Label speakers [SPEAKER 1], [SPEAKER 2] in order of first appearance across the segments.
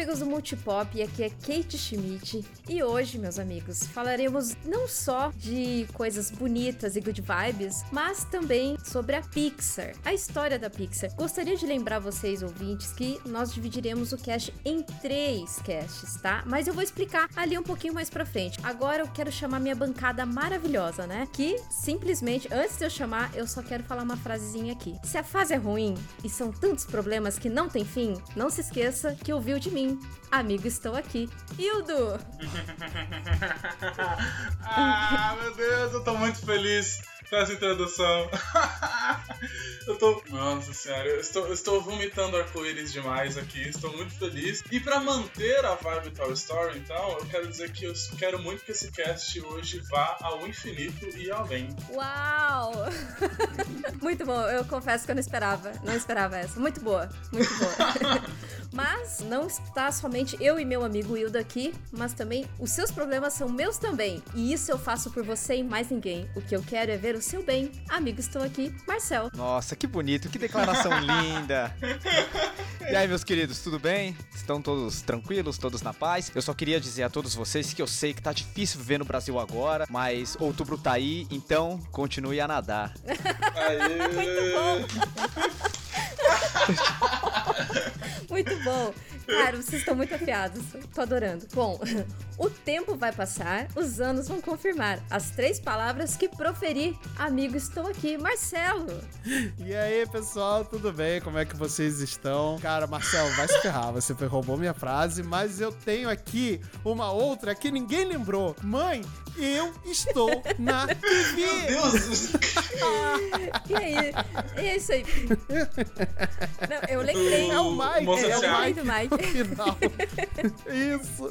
[SPEAKER 1] amigos do Multipop, aqui é Kate Schmidt. E hoje, meus amigos, falaremos não só de coisas bonitas e good vibes, mas também sobre a Pixar, a história da Pixar. Gostaria de lembrar vocês, ouvintes, que nós dividiremos o cast em três casts, tá? Mas eu vou explicar ali um pouquinho mais pra frente. Agora eu quero chamar minha bancada maravilhosa, né? Que simplesmente, antes de eu chamar, eu só quero falar uma frasezinha aqui. Se a fase é ruim e são tantos problemas que não tem fim, não se esqueça que ouviu de mim. Amigo, estou aqui. Hildo!
[SPEAKER 2] ah, meu Deus, eu tô muito feliz com essa introdução. eu tô. Nossa senhora, eu estou, eu estou vomitando arco-íris demais aqui, estou muito feliz. E pra manter a vibe Toy Story, então, eu quero dizer que eu quero muito que esse cast hoje vá ao infinito e além.
[SPEAKER 1] Uau! muito bom, eu confesso que eu não esperava. Não esperava essa. Muito boa, muito boa. Mas não está somente eu e meu amigo Hildo aqui, mas também os seus problemas são meus também. E isso eu faço por você e mais ninguém. O que eu quero é ver o seu bem. Amigo, estou aqui, Marcel.
[SPEAKER 3] Nossa, que bonito, que declaração linda. E aí, meus queridos, tudo bem? Estão todos tranquilos, todos na paz? Eu só queria dizer a todos vocês que eu sei que tá difícil viver no Brasil agora, mas outubro tá aí, então continue a nadar.
[SPEAKER 2] Aê!
[SPEAKER 1] Muito bom. 不。Cara, vocês estão muito afiados. Tô adorando. Bom, o tempo vai passar, os anos vão confirmar. As três palavras que proferi, amigo, estou aqui. Marcelo.
[SPEAKER 4] E aí, pessoal, tudo bem? Como é que vocês estão? Cara, Marcelo, vai se ferrar. Você roubou minha frase, mas eu tenho aqui uma outra que ninguém lembrou. Mãe, eu estou na TV.
[SPEAKER 2] Meu Deus!
[SPEAKER 1] E aí? É isso aí. Não, eu lembrei.
[SPEAKER 4] É o Mike.
[SPEAKER 2] Moça
[SPEAKER 1] É o Mike.
[SPEAKER 4] Final. Isso.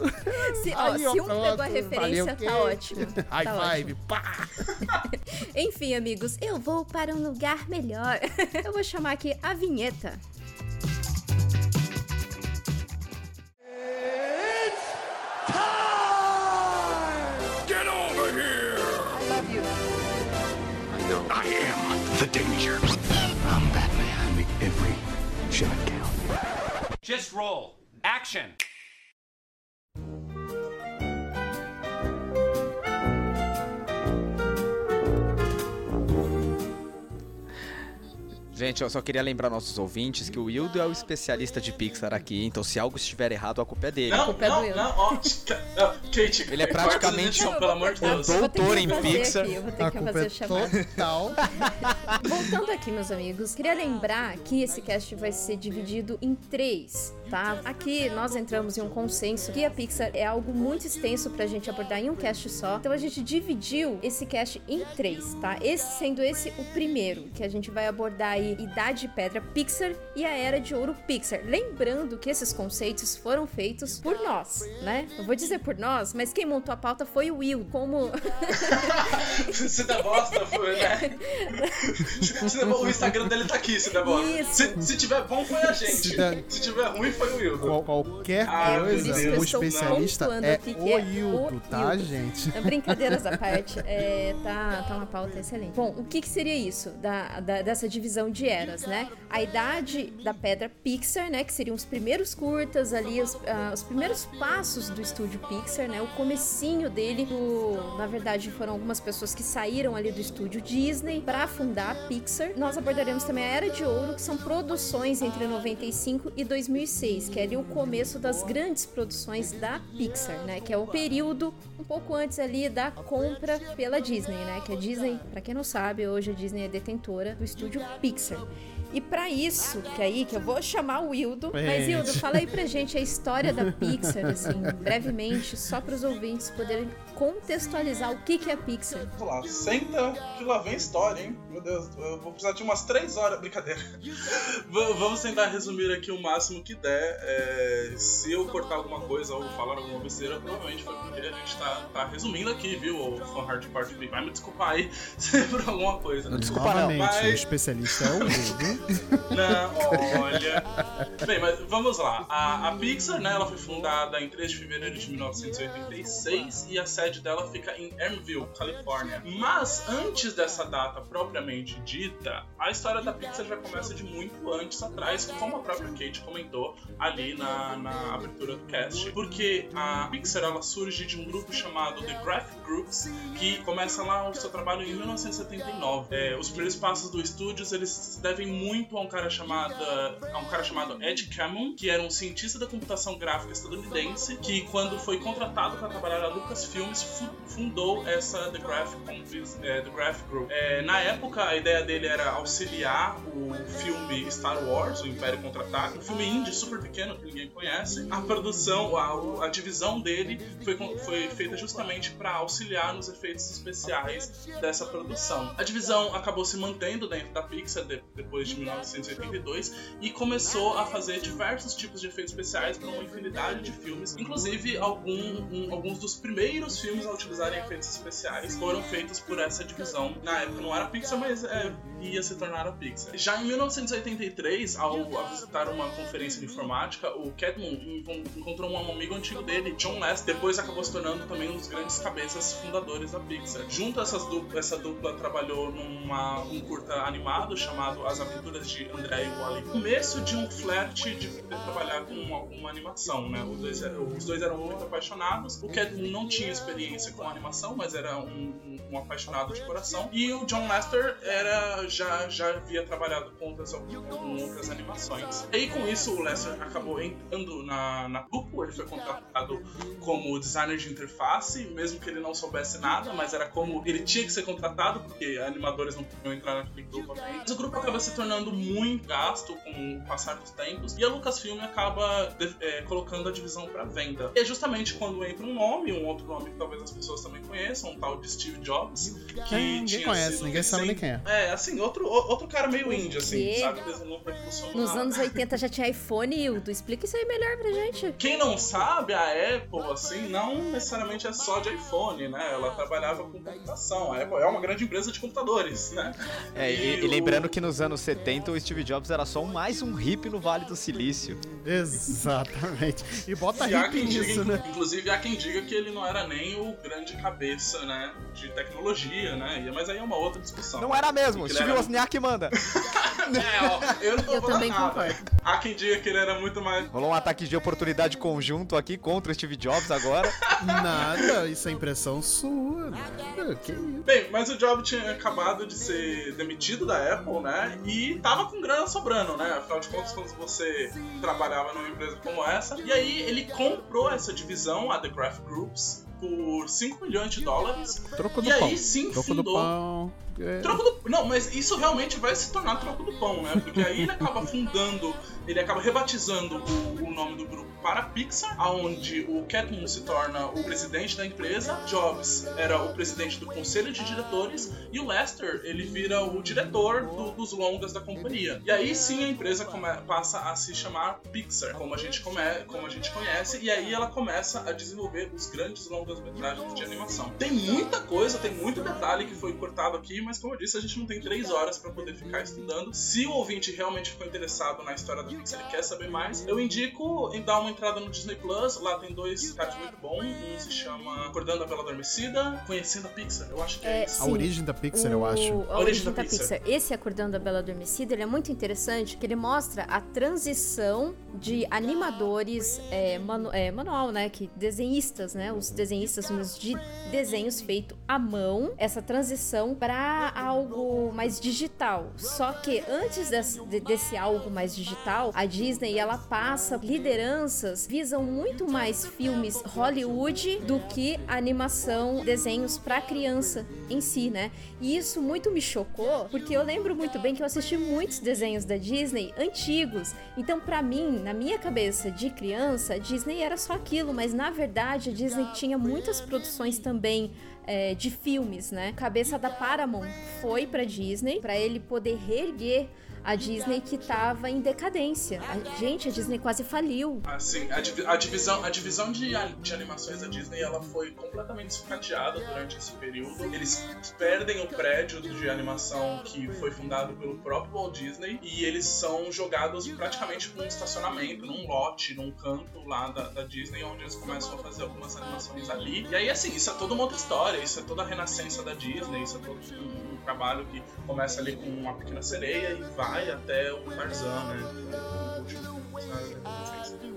[SPEAKER 1] Se, ó,
[SPEAKER 4] Aí, ó,
[SPEAKER 1] se um
[SPEAKER 4] pronto.
[SPEAKER 1] pegou a referência,
[SPEAKER 4] Valeu,
[SPEAKER 1] tá ótimo.
[SPEAKER 4] High
[SPEAKER 1] Tá
[SPEAKER 4] five. Pá.
[SPEAKER 1] Enfim, amigos, eu vou para um lugar melhor. Eu vou chamar aqui a vinheta.
[SPEAKER 5] Get over here! I love you. I know. I am the danger. I'm Batman. Make every shot.
[SPEAKER 6] Just roll. Action.
[SPEAKER 3] Gente, eu só queria lembrar nossos ouvintes que o Wildo é o especialista de Pixar aqui, então se algo estiver errado, a culpa é dele.
[SPEAKER 2] Não,
[SPEAKER 1] culpa é do
[SPEAKER 2] não,
[SPEAKER 1] Will.
[SPEAKER 2] não, ó, não, Kate,
[SPEAKER 3] Ele é praticamente
[SPEAKER 2] edição,
[SPEAKER 3] um-
[SPEAKER 2] pelo amor de
[SPEAKER 1] Eu
[SPEAKER 2] Deus.
[SPEAKER 3] doutor em Pixar.
[SPEAKER 1] Aqui, eu vou ter
[SPEAKER 4] A
[SPEAKER 1] que
[SPEAKER 4] culpa
[SPEAKER 1] fazer
[SPEAKER 4] é total.
[SPEAKER 1] Voltando aqui, meus amigos, queria lembrar que esse cast vai ser dividido em três, tá? Aqui nós entramos em um consenso que a Pixar é algo muito extenso pra gente abordar em um cast só. Então a gente dividiu esse cast em três, tá? Esse sendo esse o primeiro, que a gente vai abordar aí Idade de Pedra Pixar e a Era de Ouro Pixar. Lembrando que esses conceitos foram feitos por nós, né? Eu vou dizer por nós, mas quem montou a pauta foi o Will, como
[SPEAKER 2] Se der bosta, foi, né? Se der bo- o Instagram dele tá aqui, se der bosta. Se, se tiver bom, foi a gente.
[SPEAKER 4] Se der-
[SPEAKER 2] Se tiver ruim, foi o Wildo.
[SPEAKER 4] Qual- qualquer
[SPEAKER 2] Ah,
[SPEAKER 1] por isso
[SPEAKER 4] coisa,
[SPEAKER 1] que eu
[SPEAKER 4] o
[SPEAKER 1] estou
[SPEAKER 4] especialista é
[SPEAKER 1] aqui que
[SPEAKER 4] o
[SPEAKER 1] é o
[SPEAKER 4] tá,
[SPEAKER 1] Hildo.
[SPEAKER 4] gente?
[SPEAKER 1] Brincadeiras à parte, é, tá, tá uma pauta excelente. Bom, o que, que seria isso da, da- dessa divisão de eras, né? A idade da pedra Pixar, né? Que seriam os primeiros curtas ali, os, ah, os primeiros passos do estúdio Pixar, né? O comecinho dele, na verdade, foram algumas pessoas que saíram ali do estúdio Disney para fundar a Pixar. Nós abordaremos também a Era de Ouro, que são produções entre 95 e 2006, que é ali o começo das grandes produções da Pixar, né? Que é o período um pouco antes ali da compra pela Disney, né? Que a Disney, pra quem não sabe, hoje a Disney é detentora do estúdio Pixar. E pra isso, que aí que eu vou chamar o Wildo, mas. Wildo, fala aí pra gente a história da Pixar, assim, brevemente, só para os ouvintes poderem contextualizar o que que é a Pixar.
[SPEAKER 2] Vamos lá, senta que lá vem história, hein? Meu Deus, eu vou precisar de umas 3 horas. Brincadeira. Vamos tentar resumir aqui o máximo que der. É, se eu cortar alguma coisa ou falar alguma besteira, provavelmente foi porque a gente tá, tá resumindo aqui, viu? O Fan Hard Part B. Vai me desculpar aí se por alguma coisa.
[SPEAKER 3] Não desculpa não.
[SPEAKER 4] Novamente, o
[SPEAKER 2] Mas-
[SPEAKER 4] especialista o Google.
[SPEAKER 2] Não, olha. Bem, mas vamos lá. A, a Pixar, né, ela foi fundada em 3 de fevereiro de 1986 e a sede dela fica em Ermville, Califórnia. Mas antes dessa data propriamente dita, a história da Pixar já começa de muito antes atrás, como a própria Kate comentou ali na, na abertura do cast. Porque a Pixar ela surge de um grupo chamado The Graphic Groups, que começa lá o seu trabalho em 1979. É, os primeiros passos do estúdios eles se devem muito a um cara chamado a um cara chamado Ed Cameron, que era um cientista da computação gráfica estadunidense, que quando foi contratado para trabalhar na Lucasfilmes fu- fundou essa The Graphic, é, The Graphic Group. É, na época a ideia dele era auxiliar o filme Star Wars, o Império Contra-Ataque, um filme indie super pequeno que ninguém conhece. A produção, a, a divisão dele foi, foi feita justamente para auxiliar nos efeitos especiais dessa produção. A divisão acabou se mantendo dentro da Pixar de- depois de 1982 e começou a fazer diversos tipos de efeitos especiais para uma infinidade de filmes, inclusive algum- um- alguns dos primeiros filmes a utilizarem efeitos especiais foram feitos por essa divisão. Na época não era Pixar, mas é, ia se tornar a Pixar. Já em 1983, ao, visitar uma conferência de informática, o encon- encontrou um amigo antigo dele, John Lester, depois acabou se tornando também um dos grandes cabeças fundadores da Pixar. Junto a essas dupla, essa dupla trabalhou numa um curta animado chamado As Aventuras de André e Wally. Começo de um flerte de trabalhar com alguma animação, né? Os dois, os dois eram muito apaixonados. O Cadmon não tinha com animação, mas era um, um- um apaixonado de coração. E o John Lester era já já havia trabalhado com outras, com outras animações. E com isso o Lester acabou entrando na, na ele foi contratado como designer de interface, mesmo que ele não soubesse nada, mas era como ele tinha que ser contratado, porque animadores não podiam entrar naquele grupo. Mas o grupo acaba se tornando muito gasto com o passar dos tempos, e a Lucasfilm acaba de- é, colocando a divisão para venda. E é justamente quando entra um nome, um outro nome talvez as pessoas também conheçam, um tal de Steve Jobs, que
[SPEAKER 4] É, ninguém
[SPEAKER 2] tinha
[SPEAKER 4] conhece,
[SPEAKER 2] sido
[SPEAKER 4] ninguém sabe nem quem é.
[SPEAKER 2] É, assim, outro, outro cara meio índio, assim, sabe? Desenhou pra funcionar.
[SPEAKER 1] Nos anos 80 já tinha iPhone, Hildo. Explica isso aí melhor pra gente.
[SPEAKER 2] Quem não sabe, a Apple, assim, não necessariamente é só de iPhone, né? Ela trabalhava com computação. A Apple é uma grande empresa de computadores, né?
[SPEAKER 3] É, e, e lembrando que nos anos 70 o Steve Jobs era só mais um hippie no Vale do Silício.
[SPEAKER 4] Exatamente. E bota
[SPEAKER 2] E há
[SPEAKER 4] hip
[SPEAKER 2] quem diga,
[SPEAKER 4] nisso, né?
[SPEAKER 2] inclusive há quem diga que ele não era nem o grande cabeça, né, de tecnologia, né? E- Mas aí é uma outra discussão.
[SPEAKER 3] Não era mesmo, Steve
[SPEAKER 2] era-
[SPEAKER 3] Wozniak manda.
[SPEAKER 2] É, ó, eu não tô
[SPEAKER 1] Eu
[SPEAKER 2] falando
[SPEAKER 1] também
[SPEAKER 2] nada.
[SPEAKER 1] concordo.
[SPEAKER 2] Há quem diga que ele era muito mais
[SPEAKER 3] Rolou um ataque de oportunidade conjunto aqui contra o Steve Jobs agora.
[SPEAKER 4] Nada, isso é impressão sua. Nada, que isso.
[SPEAKER 2] Bem, mas o Jobs tinha acabado de ser demitido da Apple, né? E tava com grana sobrando, né? Afinal de contas, quando você trabalhava numa empresa como essa. E aí ele comprou essa divisão, a The Graph Groups, por 5 milhões de dólares.
[SPEAKER 4] Troco
[SPEAKER 2] E aí sim
[SPEAKER 4] Troco pão. É.
[SPEAKER 2] Troco do... Não, mas isso realmente vai se tornar troco do pão, né? Porque aí ele acaba fundando, ele acaba rebatizando o, o nome do grupo para Pixar, aonde o Catmull se torna o presidente da empresa, Jobs era o presidente do conselho de diretores e o Lester ele vira o diretor do- dos longas da companhia. E aí sim a empresa come- passa a se chamar Pixar, como a gente come- como a gente conhece, e aí ela começa a desenvolver os grandes longas-metragens de animação. Tem muita coisa, tem muito detalhe que foi cortado aqui, mas como eu disse, a gente não tem três horas para poder ficar estudando. Se o ouvinte realmente ficou interessado na história da Pixar e quer saber mais, eu indico em dar uma entrada no Disney Plus. Lá tem dois caras muito bons. Um se chama Acordando a Bela Adormecida, Conhecendo a Pixar. Eu acho que é,
[SPEAKER 1] É,
[SPEAKER 2] isso.
[SPEAKER 4] A origem da Pixar, eu
[SPEAKER 1] O-
[SPEAKER 4] acho.
[SPEAKER 1] A origem da Pixar. Esse Acordando a Bela Adormecida, ele é muito interessante, que ele mostra a transição de animadores é, manu- é, manual, né, que desenhistas, né, os desenhistas de desenhos feito à mão, essa transição para algo mais digital. Só que antes desse, de- desse algo mais digital, a Disney ela passa lideranças visam muito mais filmes Hollywood do que animação, desenhos para criança em si, né? E isso muito me chocou, porque eu lembro muito bem que eu assisti muitos desenhos da Disney antigos. Então, pra mim, na minha cabeça de criança, Disney era só aquilo, mas na verdade a Disney tinha muitas produções também é, de filmes, né? Cabeça da Paramount foi pra Disney, pra ele poder reerguer a Disney que tava em decadência. A, gente, a Disney quase faliu.
[SPEAKER 2] Assim, a, divi- a divisão, a divisão de, de animações da Disney ela foi completamente sucateada durante esse período. Eles perdem o prédio de animação que foi fundado pelo próprio Walt Disney e eles são jogados praticamente num estacionamento, num lote, num canto lá da, da Disney, onde eles começam a fazer algumas animações ali. E aí, assim, isso é toda uma outra história, isso é toda a renascença da Disney, isso é todo trabalho que começa ali com uma pequena sereia e vai até o Tarzan, né?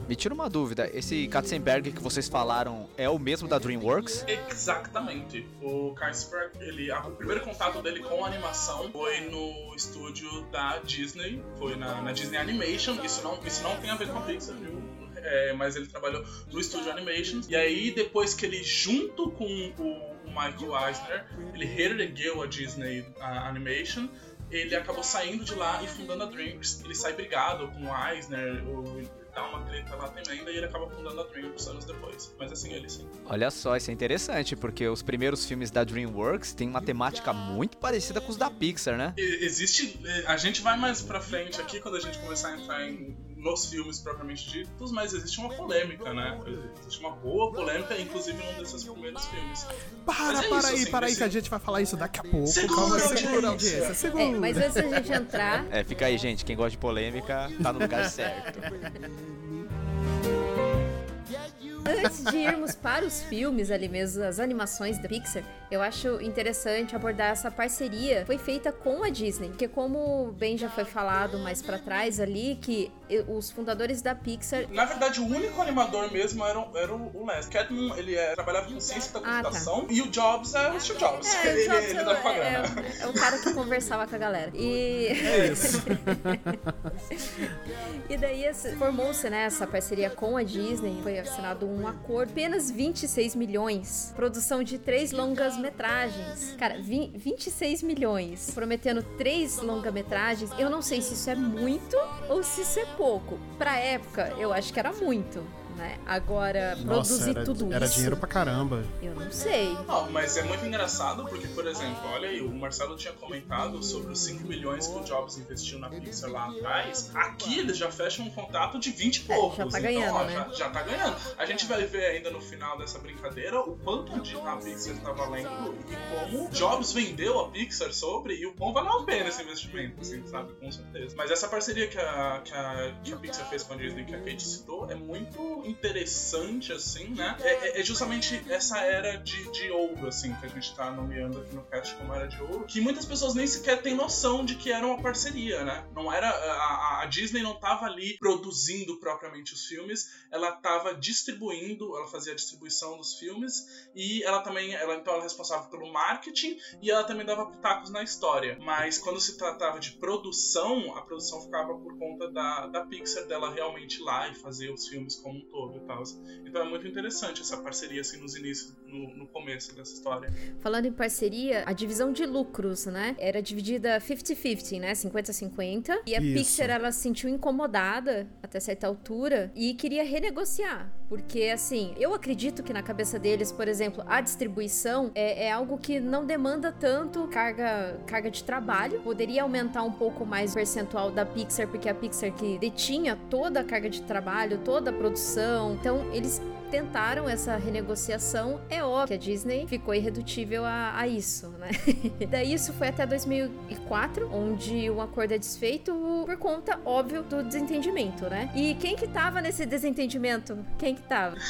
[SPEAKER 3] Me tira uma dúvida, esse Katzenberg que vocês falaram é o mesmo da DreamWorks?
[SPEAKER 2] Exatamente. O Kaisberg, ele, a- o primeiro contato dele com a animação foi no estúdio da Disney, foi na, na Disney Animation. Isso não, isso não tem a ver com a Pixar, viu? É, mas ele trabalhou no estúdio Animation. E aí, depois que ele, junto com o Michael Eisner, ele reergueu a Disney a Animation. Ele acabou saindo de lá e fundando a DreamWorks. Ele sai brigado com o Eisner, o, dá uma treta lá também, daí ele acaba fundando a DreamWorks anos depois. Mas assim, ele sim.
[SPEAKER 3] Olha só, isso é interessante, porque os primeiros filmes da DreamWorks têm uma temática muito parecida com os da Pixar, né?
[SPEAKER 2] E- Existe. eh, A gente vai mais pra frente aqui quando a gente começar a entrar em, nos filmes propriamente ditos, mas existe uma polêmica, né? Existe uma boa polêmica, inclusive num desses primeiros filmes.
[SPEAKER 4] Para,
[SPEAKER 2] é
[SPEAKER 4] para
[SPEAKER 2] isso,
[SPEAKER 4] aí,
[SPEAKER 2] assim,
[SPEAKER 4] para aí que a gente vai falar isso daqui a pouco.
[SPEAKER 2] Segura,
[SPEAKER 4] Calma,
[SPEAKER 2] audiência.
[SPEAKER 4] segura audiência, segura.
[SPEAKER 1] É, mas antes da gente entrar,
[SPEAKER 3] É, fica aí, gente. Quem gosta de polêmica tá no lugar certo.
[SPEAKER 1] Antes de irmos para os filmes ali mesmo, as animações da Pixar, eu acho interessante abordar essa parceria. Foi feita com a Disney, porque como bem já foi falado mais pra trás ali, que os fundadores da Pixar
[SPEAKER 2] Na verdade, o único animador mesmo era, o- era o Les. Cadman, ele é, trabalhava com ciência da
[SPEAKER 1] Ah, tá.
[SPEAKER 2] computação e o Jobs é o Steve Jobs.
[SPEAKER 1] É,
[SPEAKER 2] ele,
[SPEAKER 1] o Jobs
[SPEAKER 2] ele
[SPEAKER 1] é,
[SPEAKER 2] dava pra
[SPEAKER 1] é,
[SPEAKER 2] grana.
[SPEAKER 1] é o cara que conversava com a galera. E.
[SPEAKER 4] É isso.
[SPEAKER 1] E daí formou-se né, essa parceria com a Disney, foi assinado um acordo, apenas 26 milhões, produção de três longas-metragens. Cara, vi- 26 milhões, prometendo três longa-metragens. Eu não sei se isso é muito ou se isso é pouco. Pra época, eu acho que era muito, né? Agora,
[SPEAKER 4] Nossa,
[SPEAKER 1] produzir
[SPEAKER 4] era,
[SPEAKER 1] tudo
[SPEAKER 4] era
[SPEAKER 1] isso,
[SPEAKER 4] dinheiro pra caramba.
[SPEAKER 1] eu não sei.
[SPEAKER 2] Não, mas é muito engraçado porque, por exemplo, olha aí, o Marcelo tinha comentado sobre os 5 milhões que o Jobs investiu na Pixar lá atrás. Aqui eles já fecham um contrato de 20 e poucos.
[SPEAKER 1] já tá
[SPEAKER 2] então,
[SPEAKER 1] ganhando,
[SPEAKER 2] ó,
[SPEAKER 1] né?
[SPEAKER 2] já, já tá ganhando. A gente vai ver ainda no final dessa brincadeira o quanto de a Pixar tá valendo e como Jobs vendeu a Pixar sobre e o quão valeu a pena esse investimento, assim, sabe? Com certeza. Mas essa parceria que a, que a, que a Pixar fez com a Disney, que a Kate citou, é muito interessante, assim, né? É, é- é justamente essa era de, de ouro, assim, que a gente tá nomeando aqui no cast como era de ouro, que muitas pessoas nem sequer têm noção de que era uma parceria, né? Não era. A, a- Disney não tava ali produzindo propriamente os filmes, ela tava distribuindo, ela fazia a distribuição dos filmes e ela também, ela então ela é responsável pelo marketing e ela também dava pitacos na história. Mas quando se tratava de produção, a produção ficava por conta da, da Pixar, dela realmente lá e fazer os filmes como um todo e tal. Então é muito interessante essa parceria assim nos inícios, no, no começo dessa história.
[SPEAKER 1] Falando em parceria, a divisão de lucros, né? Era dividida 50-50, né? 50-50. E a
[SPEAKER 4] Isso.
[SPEAKER 1] Pixar, ela se sentiu incomodada até certa altura e queria renegociar. Porque, assim, eu acredito que na cabeça deles, por exemplo, a distribuição é, é algo que não demanda tanto carga, carga de trabalho. Poderia aumentar um pouco mais o percentual da Pixar, porque a Pixar que detinha toda a carga de trabalho, toda a produção. Então, eles tentaram essa renegociação, é óbvio que a Disney ficou irredutível a, a isso, né? Daí isso foi até 2004, onde o acordo é desfeito por conta, óbvio, do desentendimento, né? E quem que tava nesse desentendimento? Quem que tava?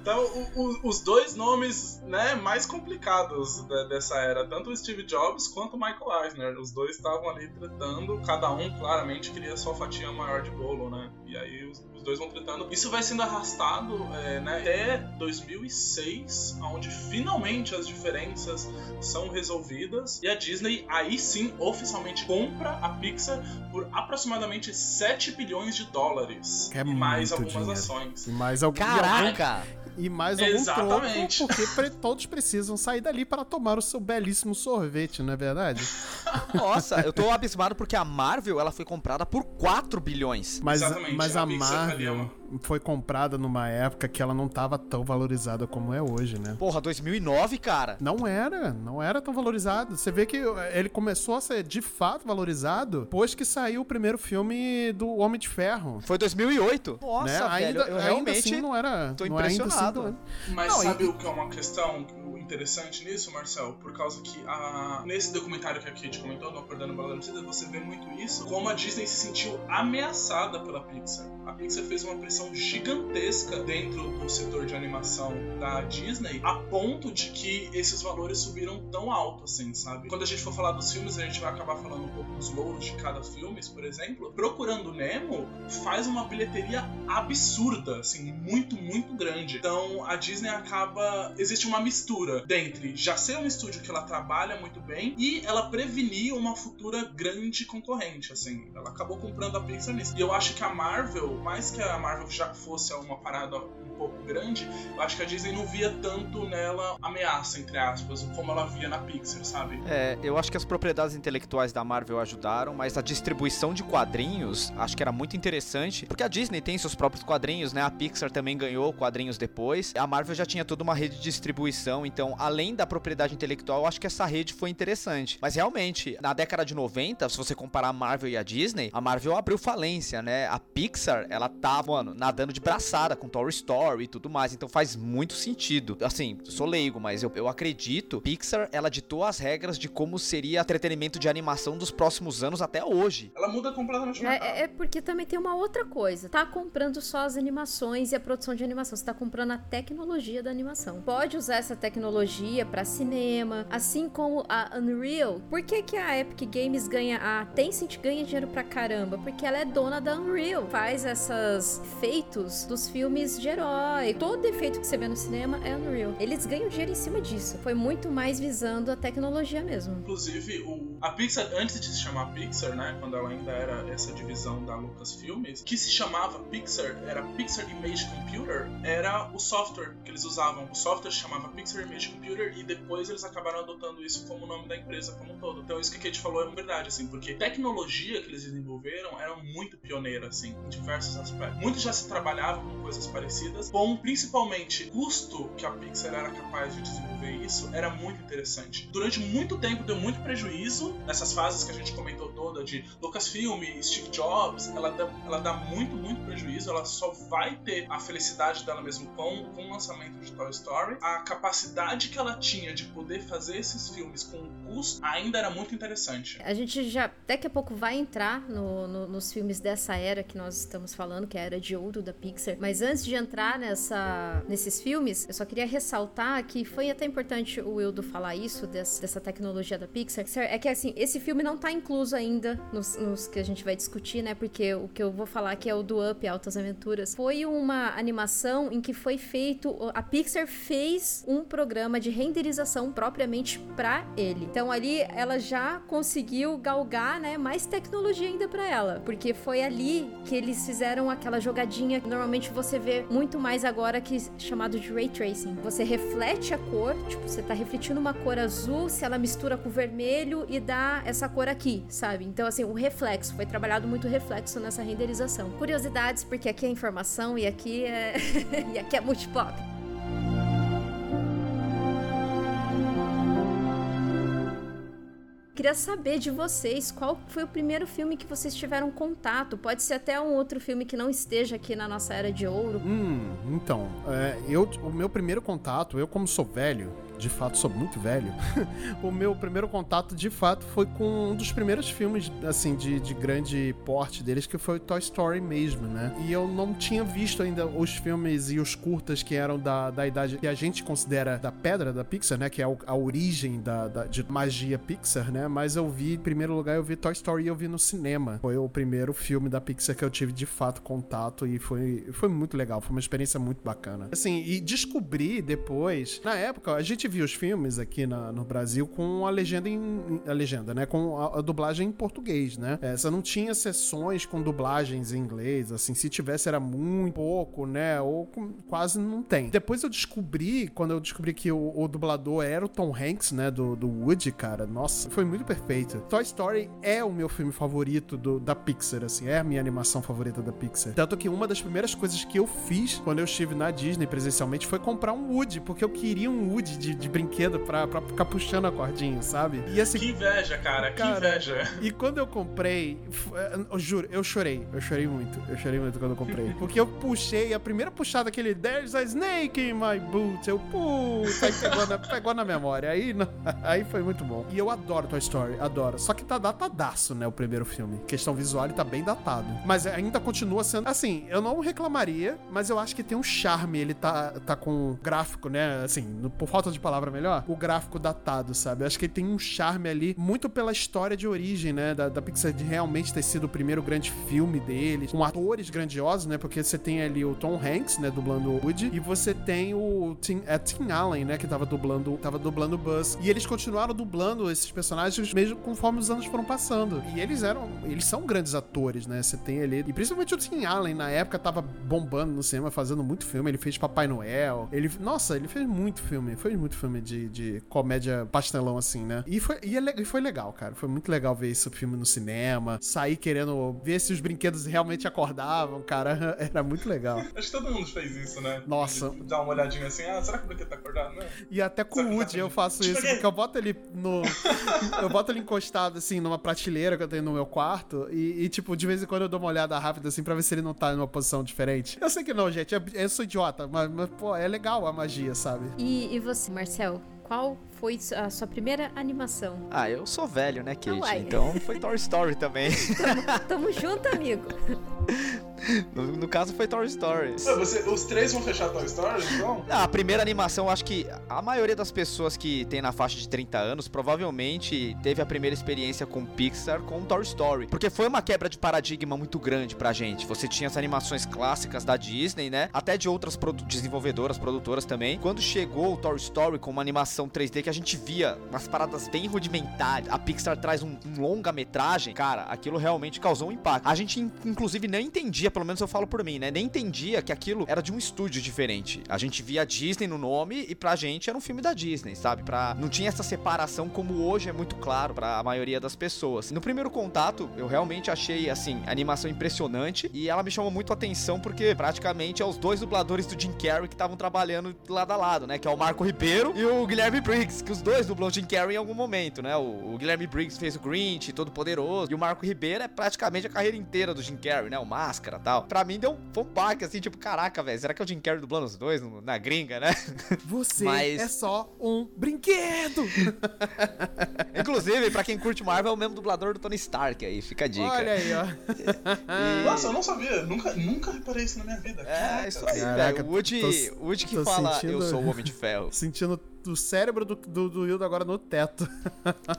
[SPEAKER 2] Então, o- o- os dois nomes né, mais complicados dessa era, tanto o Steve Jobs quanto o Michael Eisner, os dois estavam ali tretando, cada um claramente queria sua fatia maior de bolo, né? E aí os, os dois vão tretando. Isso vai sendo arrastado é, né, até 2006, onde finalmente as diferenças são resolvidas e a Disney aí sim oficialmente compra a Pixar por aproximadamente 7 bilhões de dólares.
[SPEAKER 4] É
[SPEAKER 2] e mais algumas
[SPEAKER 4] dinheiro.
[SPEAKER 2] ações.
[SPEAKER 4] E mais algum, e algum-
[SPEAKER 3] Caraca!
[SPEAKER 4] E mais algum troco,
[SPEAKER 2] Exatamente.
[SPEAKER 4] porque pre- todos precisam sair dali para tomar o seu belíssimo sorvete, não é verdade?
[SPEAKER 3] Nossa, eu tô abismado porque a Marvel ela foi comprada por 4 bilhões.
[SPEAKER 4] Mas,
[SPEAKER 2] Exatamente,
[SPEAKER 4] mas
[SPEAKER 2] a
[SPEAKER 4] a
[SPEAKER 2] Pixar
[SPEAKER 4] Marvel, foi comprada numa época que ela não tava tão valorizada como é hoje, né?
[SPEAKER 3] Porra, 2009, cara.
[SPEAKER 4] Não era, não era tão valorizado. Você vê que ele começou a ser de fato valorizado depois que saiu o primeiro filme do Homem de Ferro.
[SPEAKER 3] Foi 2008. Nossa,
[SPEAKER 4] né?
[SPEAKER 3] velho,
[SPEAKER 4] ainda,
[SPEAKER 3] eu
[SPEAKER 4] ainda
[SPEAKER 3] realmente
[SPEAKER 4] assim não era.
[SPEAKER 3] tô
[SPEAKER 4] não era ainda
[SPEAKER 3] impressionado.
[SPEAKER 4] assim, não
[SPEAKER 2] Mas
[SPEAKER 4] Não,
[SPEAKER 2] sabe
[SPEAKER 4] e-
[SPEAKER 2] o que é uma questão interessante nisso, Marcel? Por causa que a... nesse documentário que a Kate comentou, no Acordando Bala Adormecida, você vê muito isso, como a Disney se sentiu ameaçada pela Pixar. A Pixar fez uma pressão gigantesca dentro do setor de animação da Disney, a ponto de que esses valores subiram tão alto assim, sabe? Quando a gente for falar dos filmes, a gente vai acabar falando um pouco dos louros de cada filme, por exemplo. Procurando Nemo faz uma bilheteria absurda, assim, muito, muito grande. Então a Disney acaba. Existe uma mistura dentre já ser um estúdio que ela trabalha muito bem e ela prevenir uma futura grande concorrente, assim. Ela acabou comprando a Pixar nisso. E eu acho que a Marvel, mais que a Marvel já fosse uma parada um pouco grande, eu acho que a Disney não via tanto nela ameaça, entre aspas, como ela via na Pixar, sabe?
[SPEAKER 3] É, eu acho que as propriedades intelectuais da Marvel ajudaram, mas a distribuição de quadrinhos acho que era muito interessante, porque a Disney tem seus próprios quadrinhos, né? A Pixar também ganhou quadrinhos depois. A Marvel já tinha toda uma rede de distribuição, então, além da propriedade intelectual, eu acho que essa rede foi interessante. Mas realmente, na década de 90, se você comparar a Marvel e a Disney, a Marvel abriu falência, né? A Pixar, ela tava, mano, nadando de braçada com Toy Story e tudo mais, então faz muito sentido. Assim, eu sou leigo, mas eu, eu acredito, Pixar, ela ditou as regras de como seria entretenimento de animação dos próximos anos até hoje.
[SPEAKER 2] Ela muda completamente mercado.
[SPEAKER 1] É, é porque também tem uma outra coisa. Tá comprando só as animações e a produção de animação. Você tá comprando a tecnologia da animação. Pode usar essa tecnologia pra cinema, assim como a Unreal. Por que, que a Epic Games ganha. A Tencent ganha dinheiro pra caramba? Porque ela é dona da Unreal. Faz esses efeitos dos filmes de herói. Todo efeito que você vê no cinema é Unreal. Eles ganham dinheiro em cima disso. Foi muito mais visando a tecnologia mesmo.
[SPEAKER 2] Inclusive, o, a Pixar, antes de se chamar Pixar, né, quando ela ainda era essa divisão da Lucasfilmes, que se chamava Pixar, era Pixar Image Computer, era o software que eles usavam. O software se chamava Pixar Image Computer e depois eles acabaram adotando isso como nome da empresa como um todo. Então isso que a Kate falou é verdade, assim, porque tecnologia que eles desenvolveram era muito pioneira, assim, em diversos aspectos. Muito já se trabalhava com coisas parecidas, com principalmente custo que a Pixar era capaz de desenvolver isso, era muito interessante. Durante muito tempo deu muito prejuízo nessas fases que a gente comentou toda de Lucasfilm, Steve Jobs, ela dá, ela dá muito, muito prejuízo, ela só vai ter a felicidade dela mesmo com, com o lançamento de Toy Story. A capacidade que ela tinha de poder fazer esses filmes com custo ainda era muito interessante.
[SPEAKER 1] A gente já daqui a pouco vai entrar no- no- nos filmes dessa era que nós estamos falando, que é a era de ouro da Pixar. Mas antes de entrar nessa, nesses filmes, eu só queria ressaltar que foi até importante o Wildo falar isso, dessa, dessa tecnologia da Pixar. É que assim, esse filme não tá incluso ainda nos, nos que a gente vai discutir, né? Porque o que eu vou falar aqui é o do Up Altas Aventuras. Foi uma animação em que foi feito. A Pixar fez um programa de renderização propriamente pra ele. Então ali ela já conseguiu galgar, né, mais tecnologia ainda pra ela, porque foi ali que eles fizeram aquela jogadinha que normalmente você vê muito mais agora que chamado de ray tracing. Você reflete a cor, tipo, você tá refletindo uma cor azul, se ela mistura com vermelho e essa cor aqui, sabe? Então assim, o reflexo foi trabalhado muito reflexo nessa renderização. Curiosidades, porque aqui é informação e aqui é e aqui é multipop. Queria saber de vocês qual foi o primeiro filme que vocês tiveram contato. Pode ser até um outro filme que não esteja aqui na nossa era de ouro.
[SPEAKER 4] Hum, então, é, eu, o meu primeiro contato, eu como sou velho, de fato sou muito velho, o meu primeiro contato de fato foi com um dos primeiros filmes, assim, de, de grande porte deles, que foi o Toy Story mesmo, né? E eu não tinha visto ainda os filmes e os curtas que eram da, da idade que a gente considera da pedra da Pixar, né? Que é a, origem da, da- de magia Pixar, né? Mas eu vi, em primeiro lugar, eu vi Toy Story e eu vi no cinema. Foi o primeiro filme da Pixar que eu tive de fato contato e foi, foi muito legal, foi uma experiência muito bacana. Assim, e descobri depois, na época, a gente via os filmes aqui na- no Brasil com a legenda em. a legenda, né? Com a, a dublagem em português, né? É, você não tinha sessões com dublagens em inglês, assim. Se tivesse, era muito pouco, né? Ou com- quase não tem. Depois eu descobri, quando eu descobri que o, o dublador era o Tom Hanks, né? Do, do Woody, cara. Nossa, foi muito perfeito. Toy Story é o meu filme favorito do- da Pixar, assim. É a minha animação favorita da Pixar. Tanto que uma das primeiras coisas que eu fiz quando eu estive na Disney presencialmente foi comprar um Woody, porque eu queria um Woody de, de brinquedo pra, pra ficar puxando a cordinha, sabe? E assim,
[SPEAKER 2] Que inveja, cara, que
[SPEAKER 4] Cara,
[SPEAKER 2] inveja.
[SPEAKER 4] e quando eu comprei, eh, eu juro, eu chorei. Eu chorei muito. Eu chorei muito quando eu comprei. Porque eu puxei, a primeira puxada aquele There's a snake in my boot. Eu, puta, aí pegou na, pegou na memória. Aí, não- aí foi muito bom. E eu adoro Toy Story, adoro. Só que tá datadaço, né, o primeiro filme. Questão visual, ele tá bem datado. Mas ainda continua sendo. Assim, eu não reclamaria, mas eu acho que tem um charme. Ele tá, tá com gráfico, né? Assim, por falta de palavra melhor, o gráfico datado, sabe? Eu acho que ele tem um charme ali, muito pela história de origem, né? Da, da Pixar de realmente ter sido o primeiro grande filme deles, com atores grandiosos, né? Porque você tem ali o Tom Hanks, né? Dublando o Woody, e você tem o Tim, é, Tim Allen, né? Que tava dublando, tava dublando o Buzz. E eles continuaram dublando esses personagens mesmo conforme os anos foram passando. E eles eram, eles são grandes atores, né? Você tem ali, e principalmente o Tim Allen, na época, tava bombando no cinema, fazendo muito filme. Ele fez Papai Noel. Ele, nossa, ele fez muito filme. Fez muito filme de, de comédia pastelão, assim, né? E foi, e, é e foi legal, cara. Foi muito legal ver esse filme no cinema. Sair querendo ver se os brinquedos realmente acordavam, cara. Era muito legal.
[SPEAKER 2] Acho que todo mundo fez isso, né?
[SPEAKER 4] Nossa.
[SPEAKER 2] De Dar uma olhadinha assim, ah, será que o brinquedo tá acordado? Não.
[SPEAKER 4] E até com o Woody eu faço isso, porque eu boto ele no. Eu boto ele encostado, assim, numa prateleira que eu tenho no meu quarto. E, e, tipo, de vez em quando eu dou uma olhada rápida, assim, pra ver se ele não tá numa posição diferente. Eu sei que não, gente. Eu, eu sou idiota, mas, mas, pô, é legal a magia, sabe?
[SPEAKER 1] E, e você, Marcel? Qual foi a sua primeira animação?
[SPEAKER 3] Ah, eu sou velho, né, Kate?
[SPEAKER 1] Uai.
[SPEAKER 3] Então foi Toy Story também.
[SPEAKER 1] Tamo junto, amigo.
[SPEAKER 3] No, no caso foi Toy Story.
[SPEAKER 2] Você- os três vão fechar Toy Story, então?
[SPEAKER 3] Ah, a primeira animação, acho que a maioria das pessoas que tem na faixa de 30 anos provavelmente teve a primeira experiência com Pixar com Toy Story. Porque foi uma quebra de paradigma muito grande pra gente. Você tinha as animações clássicas da Disney, né? Até de outras produ- desenvolvedoras, produtoras também. Quando chegou o Toy Story com uma animação 3D que a gente via umas paradas bem rudimentares, a Pixar traz um, um longa-metragem, cara, aquilo realmente causou um impacto. A gente, in- inclusive, nem entendia, pelo menos eu falo por mim, né? Nem entendia que aquilo era de um estúdio diferente. A gente via Disney no nome e pra gente era um filme da Disney, sabe? Pra... Não tinha essa separação como hoje é muito claro pra maioria das pessoas. No primeiro contato, eu realmente achei, assim, a animação impressionante e ela me chamou muito a atenção porque praticamente é os dois dubladores do Jim Carrey que estavam trabalhando lado a lado, né? Que é o Marco Ribeiro e o Guilherme Briggs, que os dois dublam o Jim Carrey em algum momento, né? O, o Guilherme Briggs fez o Grinch, todo poderoso, e o Marco Ribeiro é praticamente a carreira inteira do Jim Carrey, né? O Máscara e tal. Pra mim deu um, foi um baque, assim, tipo, caraca, velho, será que é o Jim Carrey dublando os dois no- na gringa, né?
[SPEAKER 4] Você
[SPEAKER 3] Mas-
[SPEAKER 4] é só um brinquedo!
[SPEAKER 3] Inclusive, pra quem curte Marvel, é o mesmo dublador do Tony Stark aí, fica a dica.
[SPEAKER 4] Olha aí, ó.
[SPEAKER 3] E-
[SPEAKER 2] Nossa, eu não sabia. Nunca, nunca reparei isso na minha vida.
[SPEAKER 3] É, isso aí,
[SPEAKER 4] Caraca,
[SPEAKER 3] velho. O Woody, Woody que fala,
[SPEAKER 4] sentindo-
[SPEAKER 3] eu sou o Homem de Ferro.
[SPEAKER 4] Sentindo o cérebro do, do, do Hildo agora no teto.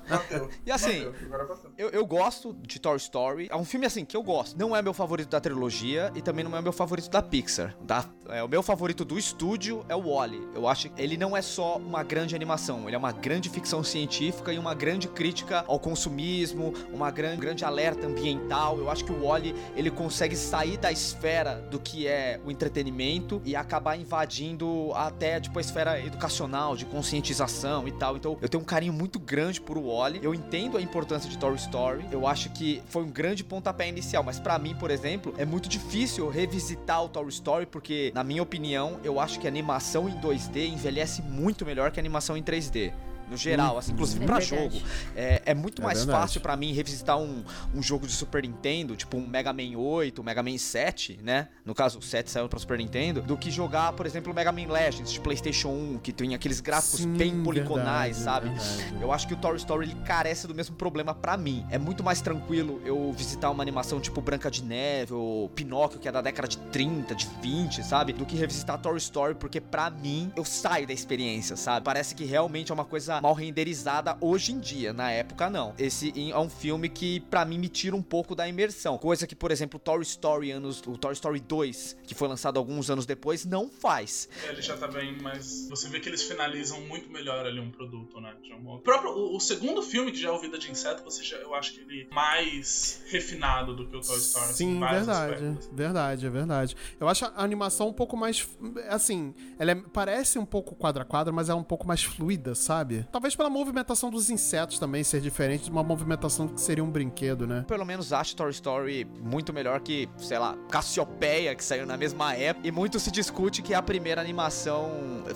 [SPEAKER 2] Bateu.
[SPEAKER 3] E assim,
[SPEAKER 2] Bateu.
[SPEAKER 3] Eu, eu gosto de Toy Story. É um filme assim que eu gosto. Não é meu favorito da trilogia e também não é meu favorito da Pixar. Tá? É, o meu favorito do estúdio é o Wally. Eu acho que ele não é só uma grande animação, ele é uma grande ficção científica e uma grande crítica ao consumismo, uma grande, grande alerta ambiental. Eu acho que o Wally ele consegue sair da esfera do que é o entretenimento e acabar invadindo até tipo a esfera educacional, de conscientização e tal. Então eu tenho um carinho muito grande por Wally. Eu entendo a importância de Toy Story. Eu acho que foi um grande pontapé inicial, mas pra mim, por exemplo, é muito difícil revisitar o Toy Story porque, na minha opinião, eu acho que a animação em 2D envelhece muito melhor que a animação em 3D. No geral, assim, inclusive
[SPEAKER 1] É
[SPEAKER 3] pra
[SPEAKER 1] verdade.
[SPEAKER 3] jogo. É, é muito
[SPEAKER 4] É
[SPEAKER 3] mais
[SPEAKER 4] verdade.
[SPEAKER 3] fácil pra mim revisitar um, um jogo de Super Nintendo, tipo um Mega Man 8, um Mega Man 7, né? No caso, o 7 saiu pra Super Nintendo, do que jogar, por exemplo, o Mega Man Legends de PlayStation 1, que tem aqueles gráficos
[SPEAKER 4] Sim,
[SPEAKER 3] bem poligonais,
[SPEAKER 4] verdade,
[SPEAKER 3] sabe?
[SPEAKER 4] verdade.
[SPEAKER 3] Eu acho que o Toy Story ele carece do mesmo problema pra mim. É muito mais tranquilo eu visitar uma animação tipo Branca de Neve ou Pinóquio, que é da década de 30, de 20, sabe? Do que revisitar Toy Story, porque pra mim eu saio da experiência, sabe? Parece que realmente é uma coisa mal renderizada hoje em dia. Na época, não. Esse é um filme que, para mim, me tira um pouco da imersão. Coisa que, por exemplo, o Toy Story, anos, o Toy Story 2, que foi lançado alguns anos depois, não faz.
[SPEAKER 2] Ele já tá bem, mas você vê que eles finalizam muito melhor ali um produto, né? O próprio o, o, segundo filme, que já é o Vida de Inseto, você já, eu acho que ele é mais refinado do que o Toy Story.
[SPEAKER 4] Assim, Sim,
[SPEAKER 2] assim,
[SPEAKER 4] verdade,
[SPEAKER 2] aspectos.
[SPEAKER 4] verdade, é verdade. Eu acho a animação um pouco mais, assim, ela é, parece um pouco quadra quadra, mas é um pouco mais fluida, sabe? Talvez pela movimentação dos insetos também ser diferente de uma movimentação que seria um brinquedo, né?
[SPEAKER 3] Pelo menos acho Toy Story muito melhor que, sei lá, Cassiopeia, que saiu na mesma época. E muito se discute que é a primeira animação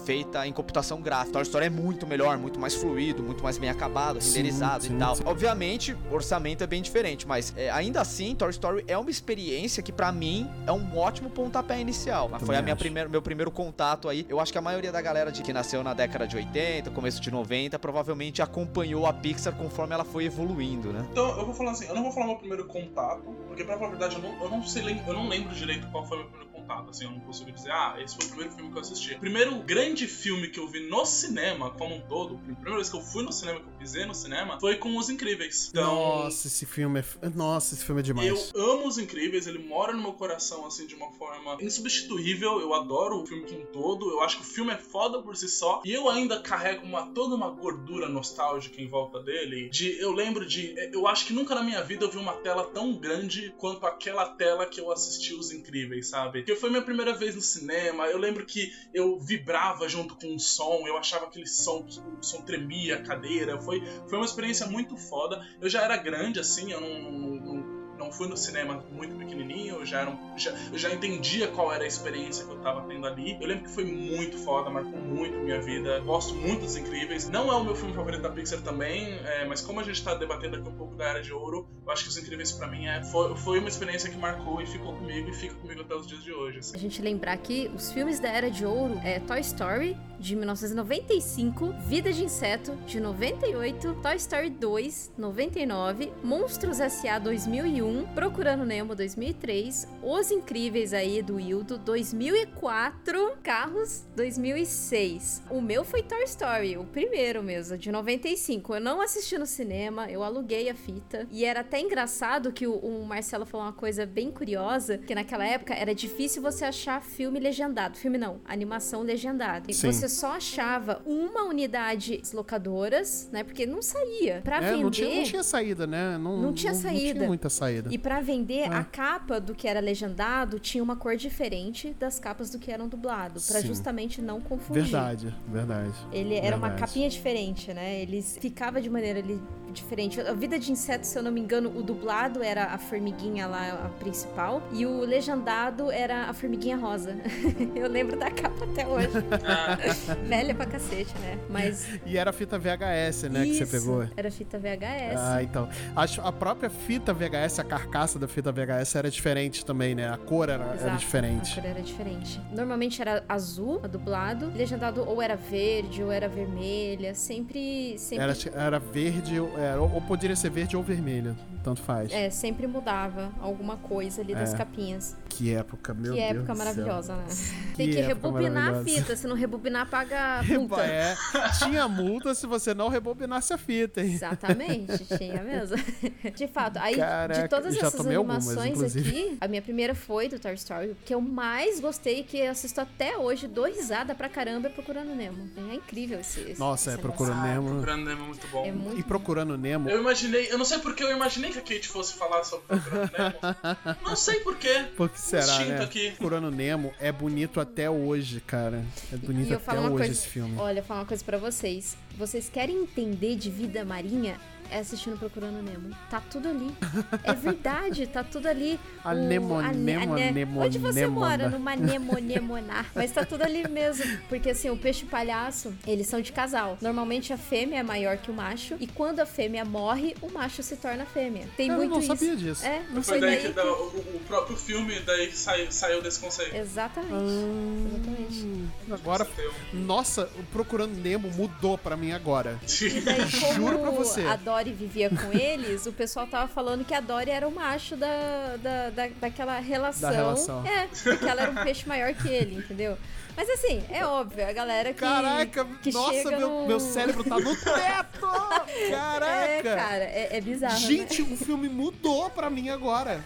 [SPEAKER 3] feita em computação gráfica. Toy Story é muito melhor, muito mais fluido, muito mais bem acabado,
[SPEAKER 4] Sim,
[SPEAKER 3] renderizado
[SPEAKER 4] sim,
[SPEAKER 3] e tal.
[SPEAKER 4] sim.
[SPEAKER 3] Obviamente, o orçamento é bem diferente, mas é, ainda assim, Toy Story é uma experiência que pra mim é um ótimo pontapé inicial. Foi
[SPEAKER 4] Também
[SPEAKER 3] a minha primeira, meu primeiro contato aí. Eu acho que a maioria da galera de que nasceu na década de 80, começo de 90, provavelmente acompanhou a Pixar conforme ela foi evoluindo, né?
[SPEAKER 2] Então, eu vou falar assim, eu não vou falar meu primeiro contato, porque pra falar a verdade, eu não, eu não sei, eu não lembro direito qual foi meu primeiro assim, eu não consigo dizer, ah, esse foi o primeiro filme que eu assisti. O primeiro grande filme que eu vi no cinema, como um todo, a primeira vez que eu fui no cinema, que eu pisei no cinema, foi com Os Incríveis. Então,
[SPEAKER 4] Nossa, esse filme é. Nossa, esse filme é demais.
[SPEAKER 2] Eu amo Os Incríveis, ele mora no meu coração, assim, de uma forma insubstituível. Eu adoro o filme como um todo. Eu acho que o filme é foda por si só. E eu ainda carrego uma, toda uma gordura nostálgica em volta dele. De, eu lembro de. Eu acho que nunca na minha vida eu vi uma tela tão grande quanto aquela tela que eu assisti Os Incríveis, sabe? Foi minha primeira vez no cinema. Eu lembro que eu vibrava junto com o som. Eu achava aquele som o som tremia a cadeira. Foi, foi uma experiência muito foda. Eu já era grande, assim, eu não- não- não não fui no cinema muito pequenininho, eu já, era um- já, eu já entendia qual era a experiência que eu tava tendo ali. Eu lembro que foi muito foda, marcou muito minha vida. Gosto muito dos Incríveis. Não é o meu filme favorito da Pixar também, é, mas como a gente tá debatendo aqui um pouco da Era de Ouro, eu acho que os Incríveis pra mim é, foi, foi uma experiência que marcou e ficou comigo e fica comigo até os dias de hoje. assim.
[SPEAKER 1] A gente lembrar que os filmes da Era de Ouro é Toy Story, de 1995, Vida de Inseto, de 98, Toy Story 2, 99, Monstros S.A. 2001, Procurando Nemo 2003, Os Incríveis aí do Hildo 2004, Carros 2006. O meu foi Toy Story, o primeiro mesmo, de 95. Eu não assisti no cinema, eu aluguei a fita. E era até engraçado que o, o Marcelo falou uma coisa bem curiosa, que naquela época era difícil você achar filme legendado. Filme não, animação legendada. E
[SPEAKER 4] Sim.
[SPEAKER 1] você só achava uma unidade de locadoras, né? Porque não saía. Pra
[SPEAKER 4] É,
[SPEAKER 1] vender.
[SPEAKER 4] não tinha, não tinha saída, né? Não,
[SPEAKER 1] Não tinha
[SPEAKER 4] Não
[SPEAKER 1] saída.
[SPEAKER 4] tinha muita saída.
[SPEAKER 1] E pra vender,
[SPEAKER 4] É.
[SPEAKER 1] a capa do que era legendado tinha uma cor diferente das capas do que eram dublado, Pra
[SPEAKER 4] Sim.
[SPEAKER 1] justamente não confundir.
[SPEAKER 4] Verdade, verdade.
[SPEAKER 1] Ele era uma
[SPEAKER 4] Verdade.
[SPEAKER 1] capinha diferente, né? Ele ficava de maneira ali diferente. A vida de inseto, se eu não me engano, o dublado era a formiguinha lá, a principal, e o legendado era a formiguinha rosa. eu lembro da capa até hoje.
[SPEAKER 2] Ah,
[SPEAKER 1] Velha pra cacete, né? Mas
[SPEAKER 4] E era fita VHS, né, que você
[SPEAKER 1] isso,
[SPEAKER 4] pegou.
[SPEAKER 1] Era fita VHS.
[SPEAKER 4] Ah, então. Acho a própria fita VHS, a carcaça da fita VHS era diferente também, né? A cor era, era
[SPEAKER 1] Exato,
[SPEAKER 4] diferente.
[SPEAKER 1] A cor era diferente. Normalmente era azul, a dublado. Legendado ou era verde ou era vermelha. Sempre. sempre
[SPEAKER 4] Era, era verde, ou- era, ou poderia ser verde ou vermelho. Tanto faz.
[SPEAKER 1] É, sempre mudava alguma coisa ali das
[SPEAKER 4] É.
[SPEAKER 1] capinhas.
[SPEAKER 4] Que época, meu
[SPEAKER 1] que
[SPEAKER 4] Deus.
[SPEAKER 1] época
[SPEAKER 4] do céu.
[SPEAKER 1] maravilhosa, né? Tem que
[SPEAKER 4] época
[SPEAKER 1] rebobinar a fita. Se não rebobinar, paga multa.
[SPEAKER 4] É, tinha multa se você não rebobinasse a fita, hein?
[SPEAKER 1] Exatamente, tinha mesmo. De fato, aí
[SPEAKER 4] Caraca,
[SPEAKER 1] de todas essas
[SPEAKER 4] algumas,
[SPEAKER 1] animações
[SPEAKER 4] inclusive.
[SPEAKER 1] aqui, a minha primeira foi do Toy Story. Que eu mais gostei, que assisto até hoje, dou risada pra caramba, é Procurando Nemo. É incrível esse. esse
[SPEAKER 4] Nossa, é Procurando. Nemo.
[SPEAKER 2] Procurando Nemo é muito bom.
[SPEAKER 1] É muito
[SPEAKER 4] E Procurando Nemo.
[SPEAKER 2] Eu imaginei, eu não sei porque eu imaginei que a Kate fosse falar sobre Procurando Nemo. não sei porquê.
[SPEAKER 4] Por que será, né?
[SPEAKER 2] aqui.
[SPEAKER 4] Procurando Nemo é bonito até hoje, cara. É bonito
[SPEAKER 1] E eu
[SPEAKER 4] até hoje
[SPEAKER 1] coisa,
[SPEAKER 4] esse filme.
[SPEAKER 1] olha, eu vou falar uma coisa pra vocês. Vocês querem entender de vida marinha? É assistindo Procurando Nemo. Tá tudo ali. É verdade, tá tudo ali.
[SPEAKER 4] A
[SPEAKER 1] O-
[SPEAKER 4] Nemo,
[SPEAKER 1] a ne-
[SPEAKER 4] Nemo,
[SPEAKER 1] a ne-
[SPEAKER 4] Nemo,
[SPEAKER 1] Onde você
[SPEAKER 4] Nemona.
[SPEAKER 1] mora? Numa Nemonemonar. Mas tá tudo ali mesmo. Porque assim, o peixe e o palhaço, eles são de casal. Normalmente a fêmea é maior que o macho. E quando a fêmea morre, o macho se torna fêmea. Tem
[SPEAKER 4] Eu
[SPEAKER 1] muito
[SPEAKER 4] não
[SPEAKER 1] isso.
[SPEAKER 4] sabia disso.
[SPEAKER 1] É, não
[SPEAKER 2] Foi daí
[SPEAKER 1] daí
[SPEAKER 2] que da- o, o próprio filme daí que saiu, saiu desse conceito.
[SPEAKER 1] Exatamente.
[SPEAKER 4] Ah.
[SPEAKER 1] Exatamente.
[SPEAKER 4] Agora,
[SPEAKER 2] tem um-
[SPEAKER 4] nossa, o Procurando Nemo mudou pra mim agora.
[SPEAKER 1] E daí, como
[SPEAKER 4] Juro pra você.
[SPEAKER 1] a Dory vivia com eles, o pessoal tava falando que a Dory era o macho da, da, da, daquela relação.
[SPEAKER 4] Da relação.
[SPEAKER 1] É, porque ela era um peixe maior que ele, entendeu? Mas assim, é óbvio, a galera que.
[SPEAKER 4] Caraca,
[SPEAKER 1] que
[SPEAKER 4] nossa,
[SPEAKER 1] chega
[SPEAKER 4] meu,
[SPEAKER 1] no...
[SPEAKER 4] meu cérebro tá no teto! Caraca!
[SPEAKER 1] É, cara, é, é bizarro.
[SPEAKER 4] Gente, o filme mudou pra mim agora.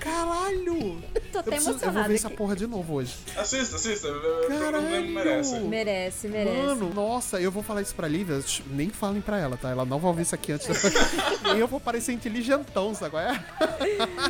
[SPEAKER 4] Caralho!
[SPEAKER 1] né? Tô
[SPEAKER 4] Eu,
[SPEAKER 1] até
[SPEAKER 4] preciso, eu vou ver essa porra de novo hoje.
[SPEAKER 2] Assista, assista. O
[SPEAKER 4] Caralho!
[SPEAKER 2] merece.
[SPEAKER 1] Merece, merece.
[SPEAKER 4] Mano, nossa, eu vou falar isso pra Lívia. Nem falem pra ela, tá? Ela não vai ouvir isso aqui antes da... E eu vou parecer inteligentão, sabe qual é?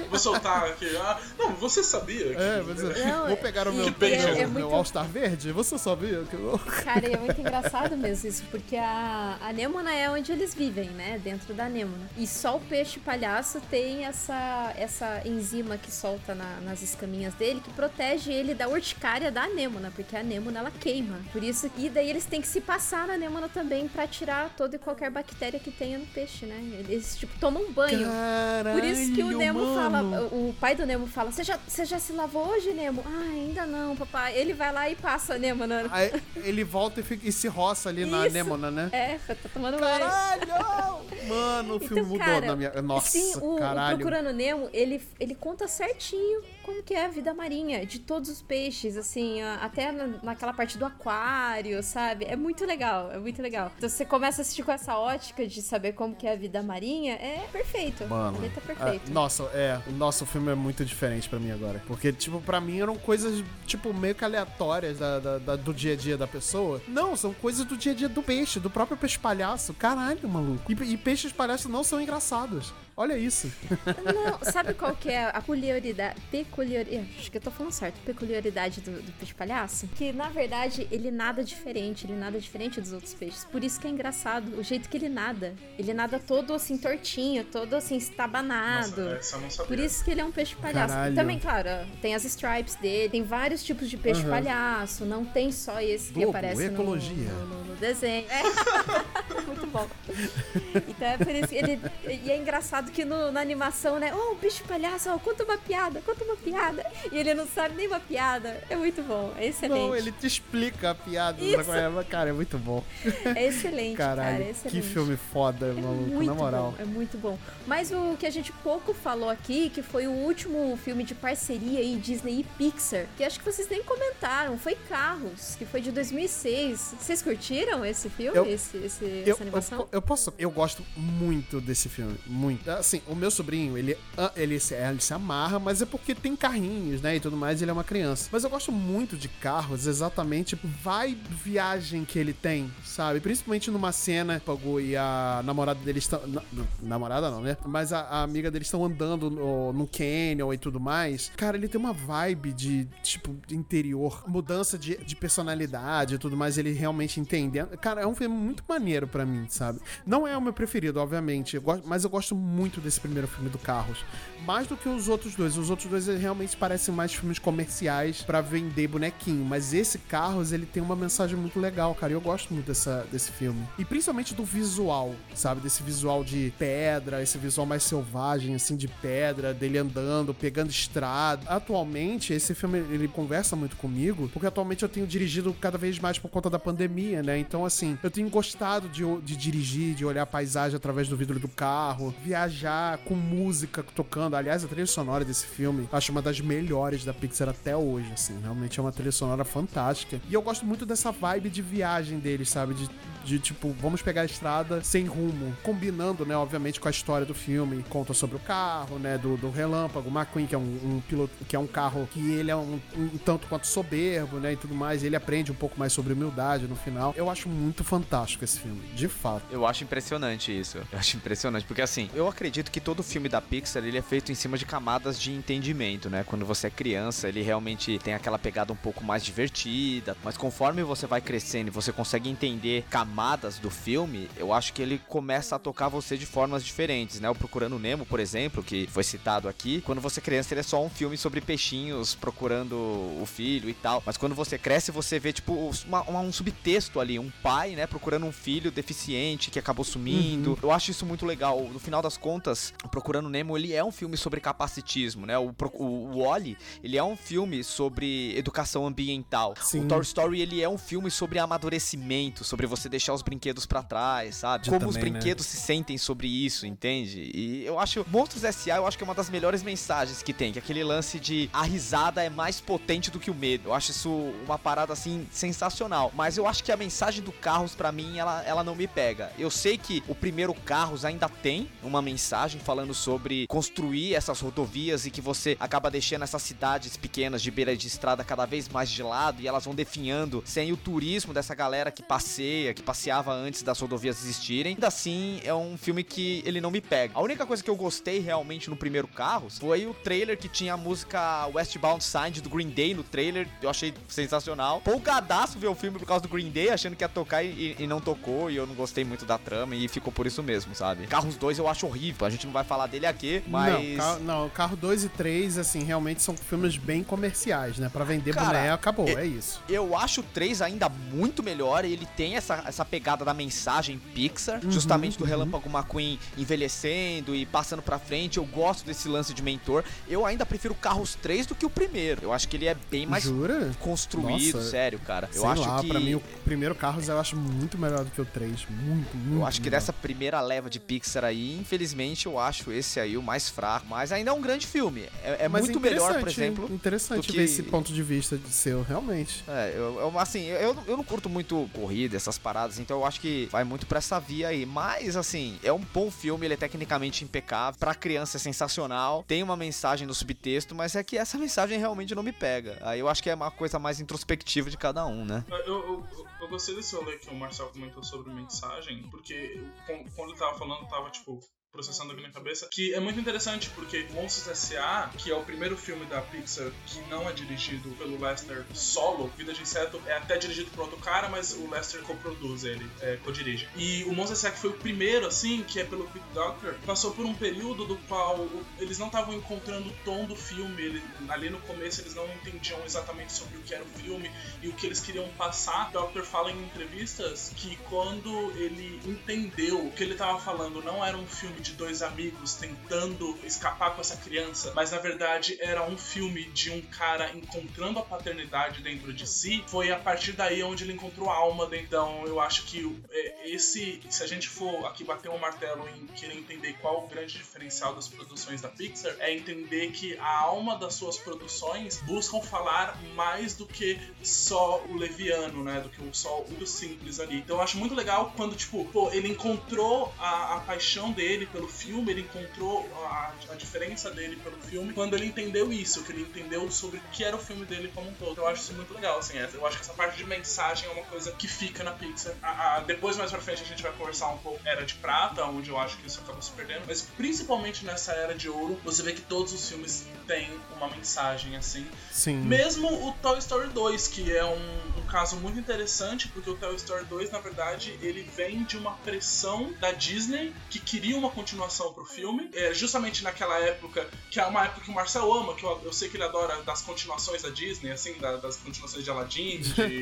[SPEAKER 2] Vou soltar aqui. Ah, não, você sabia que.
[SPEAKER 4] É, vou, dizer,
[SPEAKER 1] Não,
[SPEAKER 4] vou pegar o meu,
[SPEAKER 2] Que
[SPEAKER 4] meu,
[SPEAKER 2] é
[SPEAKER 4] meu
[SPEAKER 1] muito-
[SPEAKER 4] All-Star verde. Você sabia que eu...
[SPEAKER 1] Cara, é muito engraçado mesmo isso, porque a, a Nêmona é onde eles vivem, né? Dentro da Nêmona. E só o peixe palhaço tem essa, essa enzima que solta na- nas escaminhas dele, que protege ele da urticária da Nêmona, porque a Nêmona ela queima. Por isso, e daí eles têm que se passar na Nêmona também pra tirar toda e qualquer bactéria que tenha no peixe, né? Eles, tipo, tomam um banho.
[SPEAKER 4] Caralho,
[SPEAKER 1] Por isso que o Nemo
[SPEAKER 4] mano.
[SPEAKER 1] fala, o pai do Nemo fala, você já, você já se lavou hoje, Nemo? Ah, ainda não, papai. Ele vai lá e passa a Nemo na...
[SPEAKER 4] Aí ele volta e, fica- e se roça ali na
[SPEAKER 1] Isso.
[SPEAKER 4] Nêmona, né?
[SPEAKER 1] É, tá tomando banho.
[SPEAKER 4] Caralho! Mano, o filme
[SPEAKER 1] Então,
[SPEAKER 4] mudou
[SPEAKER 1] cara,
[SPEAKER 4] na minha... Nossa,
[SPEAKER 1] Sim, o, o
[SPEAKER 4] caralho.
[SPEAKER 1] Procurando Nemo, ele, ele conta certinho como que é a vida marinha de todos os peixes, assim, a- até na, naquela parte do aquário, sabe? É muito legal, é muito legal. Então você começa a assistir com essa ótica de saber como que é a vida marinha, é perfeito.
[SPEAKER 4] Mano,
[SPEAKER 1] Ele tá
[SPEAKER 4] ah,
[SPEAKER 1] perfeito.
[SPEAKER 4] nossa, é, o nosso filme é muito diferente pra mim agora. Porque, tipo, pra mim eram coisas, tipo, meio que aleatórias da, da- da- do dia a dia da pessoa. Não, são coisas do dia a dia do peixe, do próprio peixe palhaço. Caralho, maluco. E, e peixes palhaços não são engraçados. Olha isso.
[SPEAKER 1] Não, sabe qual que é a peculiaridade? Peculiaridade. Acho que eu tô falando certo. Peculiaridade do, do peixe palhaço? Que na verdade ele nada diferente. Ele nada diferente dos outros peixes. Por isso que é engraçado. O jeito que ele nada. Ele nada todo assim tortinho, todo assim estabanado.
[SPEAKER 2] Nossa, essa eu não sabia.
[SPEAKER 1] Por isso que ele é um peixe palhaço.
[SPEAKER 4] Caralho.
[SPEAKER 1] Também, claro, tem as stripes dele, tem vários tipos de peixe
[SPEAKER 4] Aham.
[SPEAKER 1] palhaço. Não tem só esse que
[SPEAKER 4] Globo,
[SPEAKER 1] aparece no-
[SPEAKER 4] ecologia.
[SPEAKER 1] No, no- no desenho. É. Muito bom. Então é por isso que ele. E é engraçado que no- na animação, né? Oh, o bicho palhaço, ó, conta uma piada, conta uma piada. E ele não sabe nem uma piada. É muito bom, é excelente.
[SPEAKER 4] Não, ele te explica a piada. É? Cara, é muito bom.
[SPEAKER 1] É excelente,
[SPEAKER 4] Caralho,
[SPEAKER 1] cara. É
[SPEAKER 4] que
[SPEAKER 1] excelente.
[SPEAKER 4] filme foda,
[SPEAKER 1] É
[SPEAKER 4] maluco,
[SPEAKER 1] muito
[SPEAKER 4] na moral.
[SPEAKER 1] bom, é muito bom. Mas o que a gente pouco falou aqui, que foi o último filme de parceria aí, Disney e Pixar, que acho que vocês nem comentaram, foi Carros, que foi de 2006. Vocês curtiram esse filme,
[SPEAKER 4] Eu-
[SPEAKER 1] esse, esse-
[SPEAKER 4] Eu,
[SPEAKER 1] essa animação?
[SPEAKER 4] eu, eu posso. Eu gosto muito desse filme. Muito. Assim, o meu sobrinho, ele, ah, ele, se, ele se amarra, mas é porque tem carrinhos, né? E tudo mais, ele é uma criança. Mas eu gosto muito de carros, exatamente. Vai viagem que ele tem, sabe? Principalmente numa cena, Pagu e a namorada dele estão. na- na- namorada não, né? Mas a, a amiga deles estão andando no, no canyon e tudo mais. Cara, ele tem uma vibe de, tipo, interior, mudança de, de personalidade e tudo mais. Ele realmente Cara, é um filme muito maneiro pra mim, sabe? Não é o meu preferido, obviamente, eu gosto- mas eu gosto muito desse primeiro filme do Carros. Mais do que os outros dois. Os outros dois eles realmente parecem mais filmes comerciais pra vender bonequinho. Mas esse Carros, ele tem uma mensagem muito legal, cara. E eu gosto muito dessa, desse filme. E principalmente do visual, sabe? Desse visual de pedra, esse visual mais selvagem, assim, de pedra, dele andando, pegando estrada. Atualmente, esse filme, ele conversa muito comigo, porque atualmente eu tenho dirigido cada vez mais por conta da pandemia, né? Então, assim, eu tenho gostado de, de dirigir, de olhar a paisagem através do vidro do carro, viajar com música tocando. Aliás, a trilha sonora desse filme, acho uma das melhores da Pixar até hoje, assim. Realmente é uma trilha sonora fantástica. E eu gosto muito dessa vibe de viagem deles, sabe? De, de tipo, vamos pegar a estrada sem rumo, combinando, né, obviamente, com a história do filme. Conta sobre o carro, né, do, do Relâmpago, McQueen, que é um, um piloto, que é um carro que ele é um, um tanto quanto soberbo, né, e tudo mais. Ele aprende um pouco mais sobre humildade no final. Eu acho muito fantástico esse filme, de fato.
[SPEAKER 3] Eu acho impressionante isso. Eu acho impressionante, porque assim, eu acredito que todo filme da Pixar ele é feito em cima de camadas de entendimento, né? Quando você é criança, ele realmente tem aquela pegada um pouco mais divertida, mas conforme você vai crescendo você consegue entender camadas do filme, eu acho que ele começa a tocar você de formas diferentes, né? O Procurando Nemo, por exemplo, que foi citado aqui, quando você é criança ele é só um filme sobre peixinhos procurando o filho e tal, mas quando você cresce você vê tipo uma- uma- um subtexto ali, um pai, né, procurando um filho deficiente que acabou sumindo. Eu acho isso muito legal. No final das contas, o Procurando Nemo, ele é um filme sobre capacitismo, né? O, o, o Wall-E, ele é um filme sobre educação ambiental.
[SPEAKER 4] Sim.
[SPEAKER 3] O Toy Story, ele é um filme sobre amadurecimento, sobre você deixar deixar os brinquedos pra trás, sabe? Como os
[SPEAKER 4] também, né?
[SPEAKER 3] brinquedos se sentem sobre isso, entende? E eu acho Monstros S.A. eu acho que é uma das melhores mensagens que tem, que é aquele lance de a risada é mais potente do que o medo. Eu acho isso uma parada assim sensacional, mas eu acho que a mensagem do Carros pra mim ela, ela não me pega. Eu sei que o primeiro Carros ainda tem uma mensagem falando sobre construir essas rodovias e que você acaba deixando essas cidades pequenas de beira de estrada cada vez mais de lado e elas vão definhando sem o turismo dessa galera que passeia, que passeava antes das rodovias existirem. Ainda assim, é um filme que ele não me pega. A única coisa que eu gostei realmente no primeiro Carros foi o trailer que tinha a música Westbound Side do Green Day no trailer. Eu achei sensacional. Polgadaço ver o filme por causa do Green Day, achando que ia tocar e, e não tocou. E eu não gostei muito da trama e ficou por isso mesmo, sabe? Carros 2 eu acho horrível. A gente não vai falar dele aqui, mas.
[SPEAKER 4] Não, Carro, não, Carro 2 e 3, assim, realmente são filmes bem comerciais, né? Pra vender
[SPEAKER 3] Cara,
[SPEAKER 4] boneco, acabou, é isso.
[SPEAKER 3] Eu acho o 3 ainda muito melhor. Ele tem essa, essa pegada da mensagem Pixar,
[SPEAKER 4] Uhum,
[SPEAKER 3] justamente do Relâmpago McQueen envelhecendo e passando pra frente. Eu gosto desse lance de mentor. Eu ainda prefiro Carros 3 do que o primeiro. Eu acho que ele é bem mais
[SPEAKER 4] Jura?
[SPEAKER 3] construído,
[SPEAKER 4] Nossa,
[SPEAKER 3] sério, cara. Eu acho
[SPEAKER 4] lá,
[SPEAKER 3] que.
[SPEAKER 4] pra mim o primeiro Carros eu acho muito melhor do que o 3. Muito, muito.
[SPEAKER 3] Eu acho que
[SPEAKER 4] melhor.
[SPEAKER 3] dessa primeira leva de Pixar aí, infelizmente, eu acho esse aí o mais fraco. Mas ainda é um grande filme. É, é muito melhor, por exemplo.
[SPEAKER 4] Interessante
[SPEAKER 3] que-
[SPEAKER 4] ver esse ponto de vista de seu, realmente.
[SPEAKER 3] É, eu, eu- assim, eu, eu não curto muito corrida, essas paradas, então eu acho que vai muito pra essa via aí. Mas, assim, é um bom filme, ele é tecnicamente impecável. Pra criança é sensacional. Tem uma mensagem no subtexto, mas é que essa mensagem realmente não me pega. Aí eu acho que é uma coisa mais introspectiva de cada um, né?
[SPEAKER 2] Eu, eu, eu- eu gostei desse rolê que o Marcel comentou sobre mensagem, porque quando- ele tava falando, tava, tipo, processando aqui na cabeça, que é muito interessante, porque Monstros S.A., que é o primeiro filme da Pixar que não é dirigido pelo Lester solo, Vida de Inseto é até dirigido por outro cara, mas o Lester coproduz ele, é, co-dirige. E o Monstros S.A., que foi o primeiro, assim, que é pelo Pete Doctor, passou por um período do qual eles não estavam encontrando o tom do filme, ele- ali no começo eles não entendiam exatamente sobre o que era o filme, e o que eles queriam passar. O Doctor fala em entrevistas que quando ele entendeu o que ele estava falando não era um filme de dois amigos tentando escapar com essa criança, mas na verdade era um filme de um cara encontrando a paternidade dentro de si, foi a partir daí onde ele encontrou a alma. Então eu acho que é, esse, se a gente for aqui bater um martelo em querer entender qual o grande diferencial das produções da Pixar, é entender que a alma das suas produções buscam falar mais do que só o leviano, né? Do que só o simples ali. Então eu acho muito legal quando, tipo, pô, ele encontrou a, a paixão dele pelo filme, ele encontrou a, a diferença dele pelo filme, quando ele entendeu isso, que ele entendeu sobre o que era o filme dele como um todo. Eu acho isso muito legal, assim. é- Eu acho que essa parte de mensagem é uma coisa que fica na Pixar. A- a- depois, mais pra frente, a gente vai conversar um pouco Era de Prata, onde eu acho que isso acaba se perdendo, mas principalmente nessa Era de Ouro, você vê que todos os filmes têm uma mensagem, assim,
[SPEAKER 4] Sim.
[SPEAKER 2] mesmo o Toy Story 2, que é um, um caso muito interessante, porque o Toy Story 2, na verdade, ele vem de uma pressão da Disney que queria uma continuação pro filme. É, justamente naquela época, que é uma época que o Marcel ama, que eu, eu sei que ele adora das continuações da Disney, assim, da- das continuações de Aladdin, de,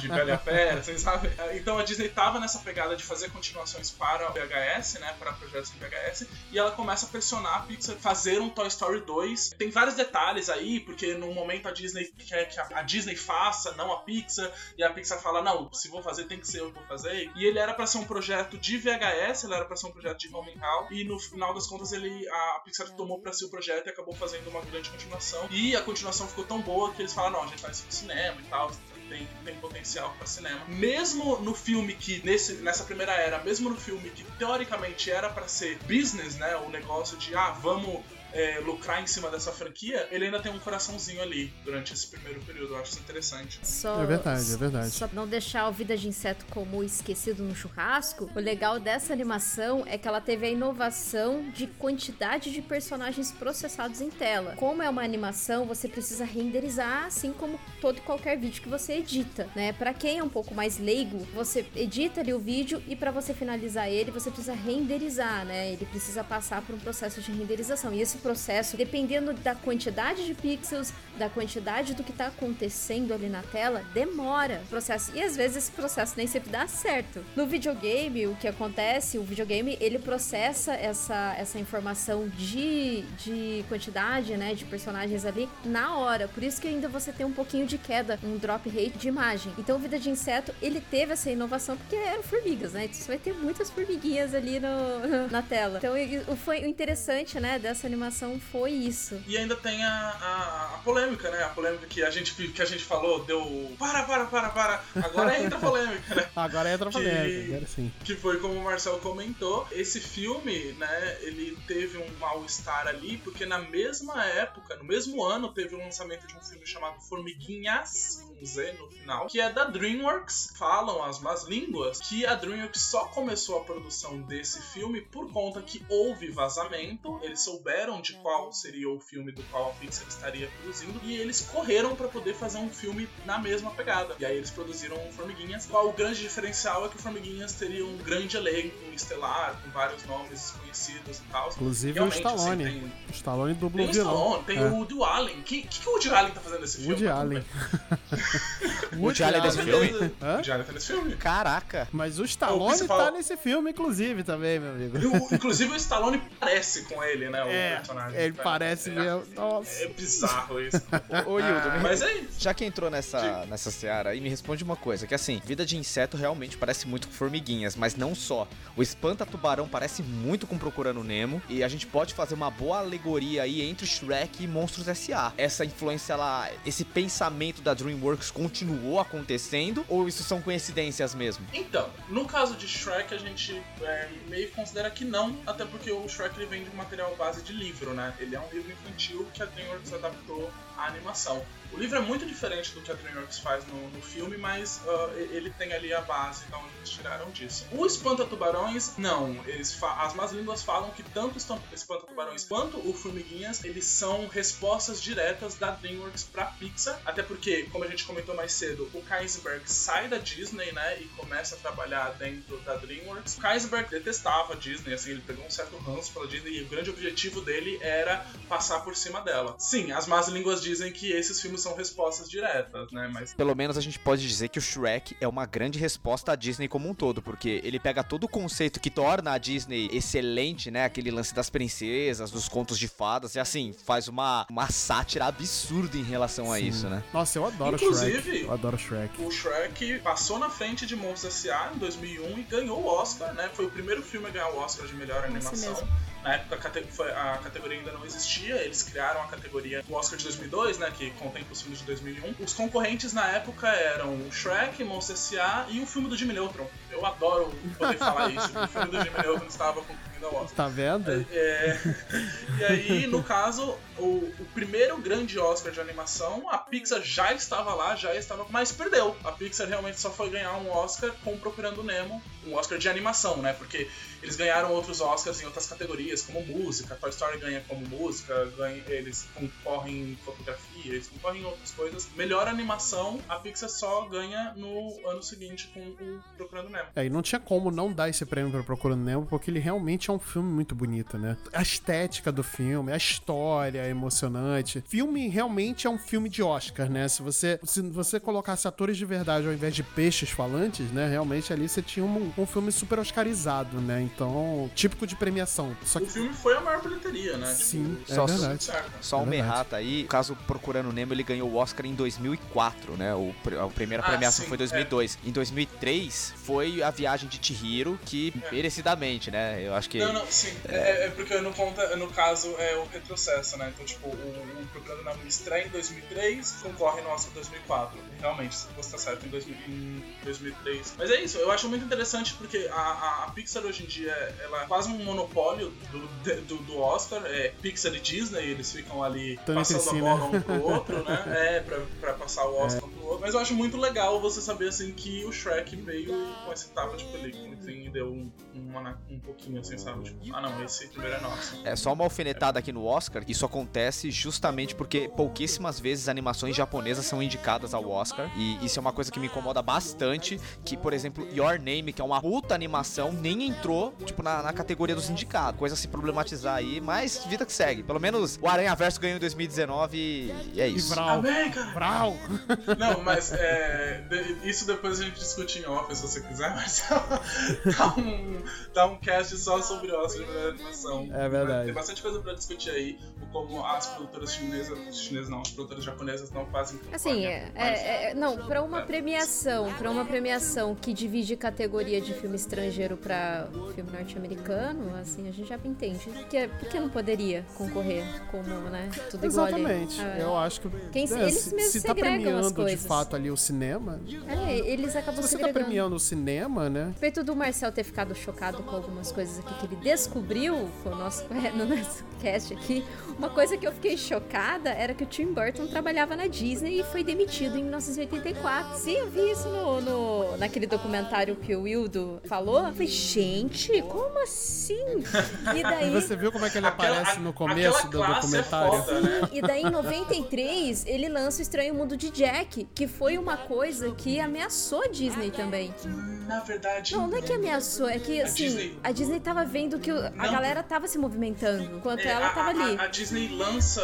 [SPEAKER 2] de Bela e a Fera, assim, sabe? Então a Disney tava nessa pegada de fazer continuações para o VHS, né? Para projetos em VHS, e ela começa a pressionar a Pixar fazer um Toy Story 2. Tem vários detalhes aí, porque no momento a Disney quer que a, Disney faça, não a Pixar, e a Pixar fala: não, se vou fazer, tem que ser eu que vou fazer. E ele era pra ser um projeto de VHS, ele era pra ser um projeto de home Hall, e no final das contas ele a Pixar tomou pra si o projeto e acabou fazendo uma grande continuação. E a continuação ficou tão boa que eles falaram: não, a gente faz isso pro cinema e tal. Tem, tem potencial pra cinema. Mesmo no filme que, nesse, nessa primeira era, mesmo no filme que teoricamente era pra ser business, né? O negócio de, ah, vamos é, lucrar em cima dessa franquia, ele ainda tem um coraçãozinho ali durante esse primeiro período. Eu acho isso interessante.
[SPEAKER 1] Só,
[SPEAKER 4] É verdade, é verdade.
[SPEAKER 1] Só não deixar o Vida de Inseto como esquecido no churrasco, o legal dessa animação é que ela teve a inovação de quantidade de personagens processados em tela. Como é uma animação, você precisa renderizar, assim como todo e qualquer vídeo que você edita, né? Pra quem é um pouco mais leigo, você edita ali o vídeo e pra você finalizar ele, você precisa renderizar, né? Ele precisa passar por um processo de renderização. E esse processo, dependendo da quantidade de pixels, da quantidade do que tá acontecendo ali na tela, demora o processo. E às vezes esse processo nem sempre dá certo. No videogame, o que acontece, o videogame, ele processa essa, essa informação de, de quantidade, né, de personagens ali na hora. Por isso que ainda você tem um pouquinho de queda, um drop rate de imagem. Então, Vida de Inseto, ele teve essa inovação porque eram formigas, né? Então, você vai ter muitas formiguinhas ali no, na tela. Então, o, foi, o interessante, né, dessa animação foi isso.
[SPEAKER 2] E ainda tem a, a, a polêmica, né? A polêmica que a gente, que a gente falou, deu para, para, para, para. Agora entra a polêmica, né?
[SPEAKER 4] Agora entra a polêmica,
[SPEAKER 2] que,
[SPEAKER 4] agora sim.
[SPEAKER 2] Que foi como o Marcel comentou, esse filme, né, ele teve um mal-estar ali, porque na mesma época, no mesmo ano, teve o lançamento de um filme chamado Formiguinhas, com Z no final, que é da DreamWorks. Falam as más línguas que a DreamWorks só começou a produção desse filme por conta que houve vazamento, eles souberam de qual seria o filme do qual a Pixar estaria produzindo, e eles correram para poder fazer um filme na mesma pegada. E aí eles produziram Formiguinhas. Qual o grande diferencial é que o Formiguinhas teria um grande elenco estelar, com vários nomes desconhecidos e tal.
[SPEAKER 4] Inclusive o Stallone. Assim, tem... O Stallone dubla
[SPEAKER 2] o vilão. Stallone, tem é. o Woody Allen. O que, que, que o Woody Allen tá fazendo nesse filme?
[SPEAKER 4] Woody Allen.
[SPEAKER 3] Woody Allen nesse filme?
[SPEAKER 2] Woody Allen tá nesse filme.
[SPEAKER 3] Caraca.
[SPEAKER 4] Mas o Stallone o tá nesse filme, inclusive, também, meu amigo.
[SPEAKER 2] O, inclusive o Stallone parece com ele, né? O
[SPEAKER 4] é,
[SPEAKER 2] personagem.
[SPEAKER 4] Ele parece é, mesmo. Nossa.
[SPEAKER 2] É bizarro isso.
[SPEAKER 3] Ô, Hildo, mas é já que entrou nessa, nessa seara aí, me responde uma coisa, que assim, vida de inseto realmente parece muito com formiguinhas, mas não só. O espanta-tubarão parece muito com Procurando Nemo, e a gente pode fazer uma boa alegoria aí entre Shrek e Monstros S.A. Essa influência lá, esse pensamento da DreamWorks continuou acontecendo, ou isso são coincidências mesmo?
[SPEAKER 2] Então, no caso de Shrek, a gente é, meio considera que não, até porque o Shrek ele vem de um material base de livro, né? Ele é um livro infantil que a DreamWorks adaptou à animação. O livro é muito diferente do que a DreamWorks faz no, no filme, mas uh, ele tem ali a base onde eles tiraram disso. O Espanta Tubarões, não. Eles as más línguas falam que tanto o Espanta Tubarões quanto o Formiguinhas, eles são respostas diretas da DreamWorks pra Pixar. Até porque, como a gente comentou mais cedo, o Kaisberg sai da Disney, né, e começa a trabalhar dentro da DreamWorks. O Kaisberg detestava a Disney, assim, ele pegou um certo ranço pela Disney e o grande objetivo dele era passar por cima dela. Sim, as más línguas dizem que esses filmes são respostas diretas, né? Mas
[SPEAKER 3] pelo menos a gente pode dizer que o Shrek é uma grande resposta à Disney como um todo, porque ele pega todo o conceito que torna a Disney excelente, né? Aquele lance das princesas, dos contos de fadas, e assim, faz uma, uma sátira absurda em relação Sim. a isso, né?
[SPEAKER 4] Nossa, eu adoro
[SPEAKER 2] Inclusive,
[SPEAKER 4] Shrek. Eu adoro Shrek.
[SPEAKER 2] O Shrek passou na frente de Monstros S.A. em 2001 e ganhou o Oscar, né? Foi o primeiro filme a ganhar o Oscar de melhor animação. Na época a categoria ainda não existia, eles criaram a categoria do Oscar de 2002, né, que contempla os filmes de 2001. Os concorrentes na época eram o Shrek, Monster S.A. e o filme do Jimmy Neutron. Eu adoro poder falar isso, o filme do Jimmy Neutron estava concorrendo ao Oscar.
[SPEAKER 4] Tá vendo?
[SPEAKER 2] É, e aí, no caso, o, o, primeiro grande Oscar de animação, a Pixar já estava lá, já estava, mas perdeu. A Pixar realmente só foi ganhar um Oscar com Procurando Nemo, um Oscar de animação, né? Porque eles ganharam outros Oscars em outras categorias, como música. Toy Story ganha como música, ganha, eles concorrem em fotografia, eles concorrem em outras coisas. Melhor animação, a Pixar só ganha no ano seguinte com o Procurando Nemo.
[SPEAKER 4] É, e não tinha como não dar esse prêmio para Procurando Nemo, porque ele realmente é um filme muito bonito, né? A estética do filme, a história é emocionante. Filme realmente é um filme de Oscar, né? Se você, se você colocasse atores de verdade ao invés de peixes falantes, né? Realmente ali você tinha um, um filme super oscarizado, né? Então, típico de premiação. Só que...
[SPEAKER 2] O filme foi a maior bilheteria, né?
[SPEAKER 4] Sim,
[SPEAKER 2] tipo,
[SPEAKER 4] é
[SPEAKER 3] só,
[SPEAKER 4] verdade.
[SPEAKER 3] Só
[SPEAKER 4] é
[SPEAKER 3] uma errata aí. O caso Procurando Nemo, ele ganhou o Oscar em 2004, né? O, a primeira ah, premiação sim, foi em 2002. É. Em 2003 foi a viagem de Chihiro, que é. merecidamente, né? Eu acho que...
[SPEAKER 2] Não, não, sim. É, é, é porque no, conta, no caso é o retrocesso, né? Então, tipo, o, o Nemo estreia em 2003, concorre no Oscar 2004. Realmente, você tá certo, em, 2000, em 2003. Mas é isso, eu acho muito interessante porque a, a, a Pixar hoje em dia ela é quase um monopólio do, do, do Oscar. É Pixar e Disney, eles ficam ali Tô passando a bola um pro outro, né? É, pra, pra passar o Oscar é. pro outro. Mas eu acho muito legal você saber, assim, que o Shrek veio com esse tapa de película, assim, e deu um, uma- um pouquinho, assim, sabe? Tipo, ah não, esse primeiro é nosso.
[SPEAKER 3] É só uma alfinetada aqui no Oscar. Isso acontece justamente porque pouquíssimas vezes animações japonesas são indicadas ao Oscar. E isso é uma coisa que me incomoda bastante. Que, por exemplo, Your Name, que é uma puta animação, nem entrou, tipo, na, na categoria dos indicados. Coisa a se problematizar aí, mas vida que segue. Pelo menos o Aranha Verso ganhou em 2019 e, e é
[SPEAKER 4] E
[SPEAKER 3] isso.
[SPEAKER 4] Vral.
[SPEAKER 2] Amém, cara!
[SPEAKER 4] Vral.
[SPEAKER 2] Não, mas é, isso depois a gente discute em off, se você quiser, mas dá um, dá um cast só sobre Oscar de animação.
[SPEAKER 4] É verdade.
[SPEAKER 2] Tem bastante coisa pra discutir aí, o como as produtoras chinesas, chinesas não, as produtoras japonesas não fazem
[SPEAKER 1] Assim, é, é- é- não, pra uma
[SPEAKER 2] É.
[SPEAKER 1] premiação, pra uma premiação que divide categoria de filme estrangeiro pra filme norte-americano, assim, a gente já entende. Por que, por que não poderia concorrer como, né, tudo igual ali?
[SPEAKER 4] Exatamente.
[SPEAKER 1] Ah,
[SPEAKER 4] Eu acho que.
[SPEAKER 1] Quem-
[SPEAKER 4] é,
[SPEAKER 1] eles
[SPEAKER 4] se,
[SPEAKER 1] mesmos
[SPEAKER 4] se tá premiando de fato ali o cinema.
[SPEAKER 1] É, eles acabam
[SPEAKER 4] Se você tá
[SPEAKER 1] segregando.
[SPEAKER 4] premiando o cinema, né?
[SPEAKER 1] A respeito do Marcel ter ficado chocado com algumas coisas aqui que ele descobriu com o nosso, no nosso cast aqui, uma coisa que eu fiquei chocada era que o Tim Burton trabalhava na Disney e foi demitido em 1984. Sim, eu vi isso no, no- naquele documentário que o Wildo falou. Eu falei, gente, como assim? E daí.
[SPEAKER 4] Você viu como é que ele
[SPEAKER 2] Aquela-
[SPEAKER 4] aparece no
[SPEAKER 2] a-
[SPEAKER 4] começo do
[SPEAKER 2] é
[SPEAKER 4] documentário?
[SPEAKER 2] foda, né?
[SPEAKER 1] E daí, em 93, ele lança o Estranho Mundo de Jack, que foi uma coisa que ameaçou a Disney também.
[SPEAKER 2] Na verdade.
[SPEAKER 1] Não, não é que ameaçou, é que
[SPEAKER 2] A
[SPEAKER 1] assim,
[SPEAKER 2] Disney-
[SPEAKER 1] a Disney tava vendo que a
[SPEAKER 2] Não.
[SPEAKER 1] galera tava se movimentando, enquanto
[SPEAKER 2] É,
[SPEAKER 1] ela
[SPEAKER 2] a-
[SPEAKER 1] tava
[SPEAKER 2] a-
[SPEAKER 1] ali.
[SPEAKER 2] A, a Disney lança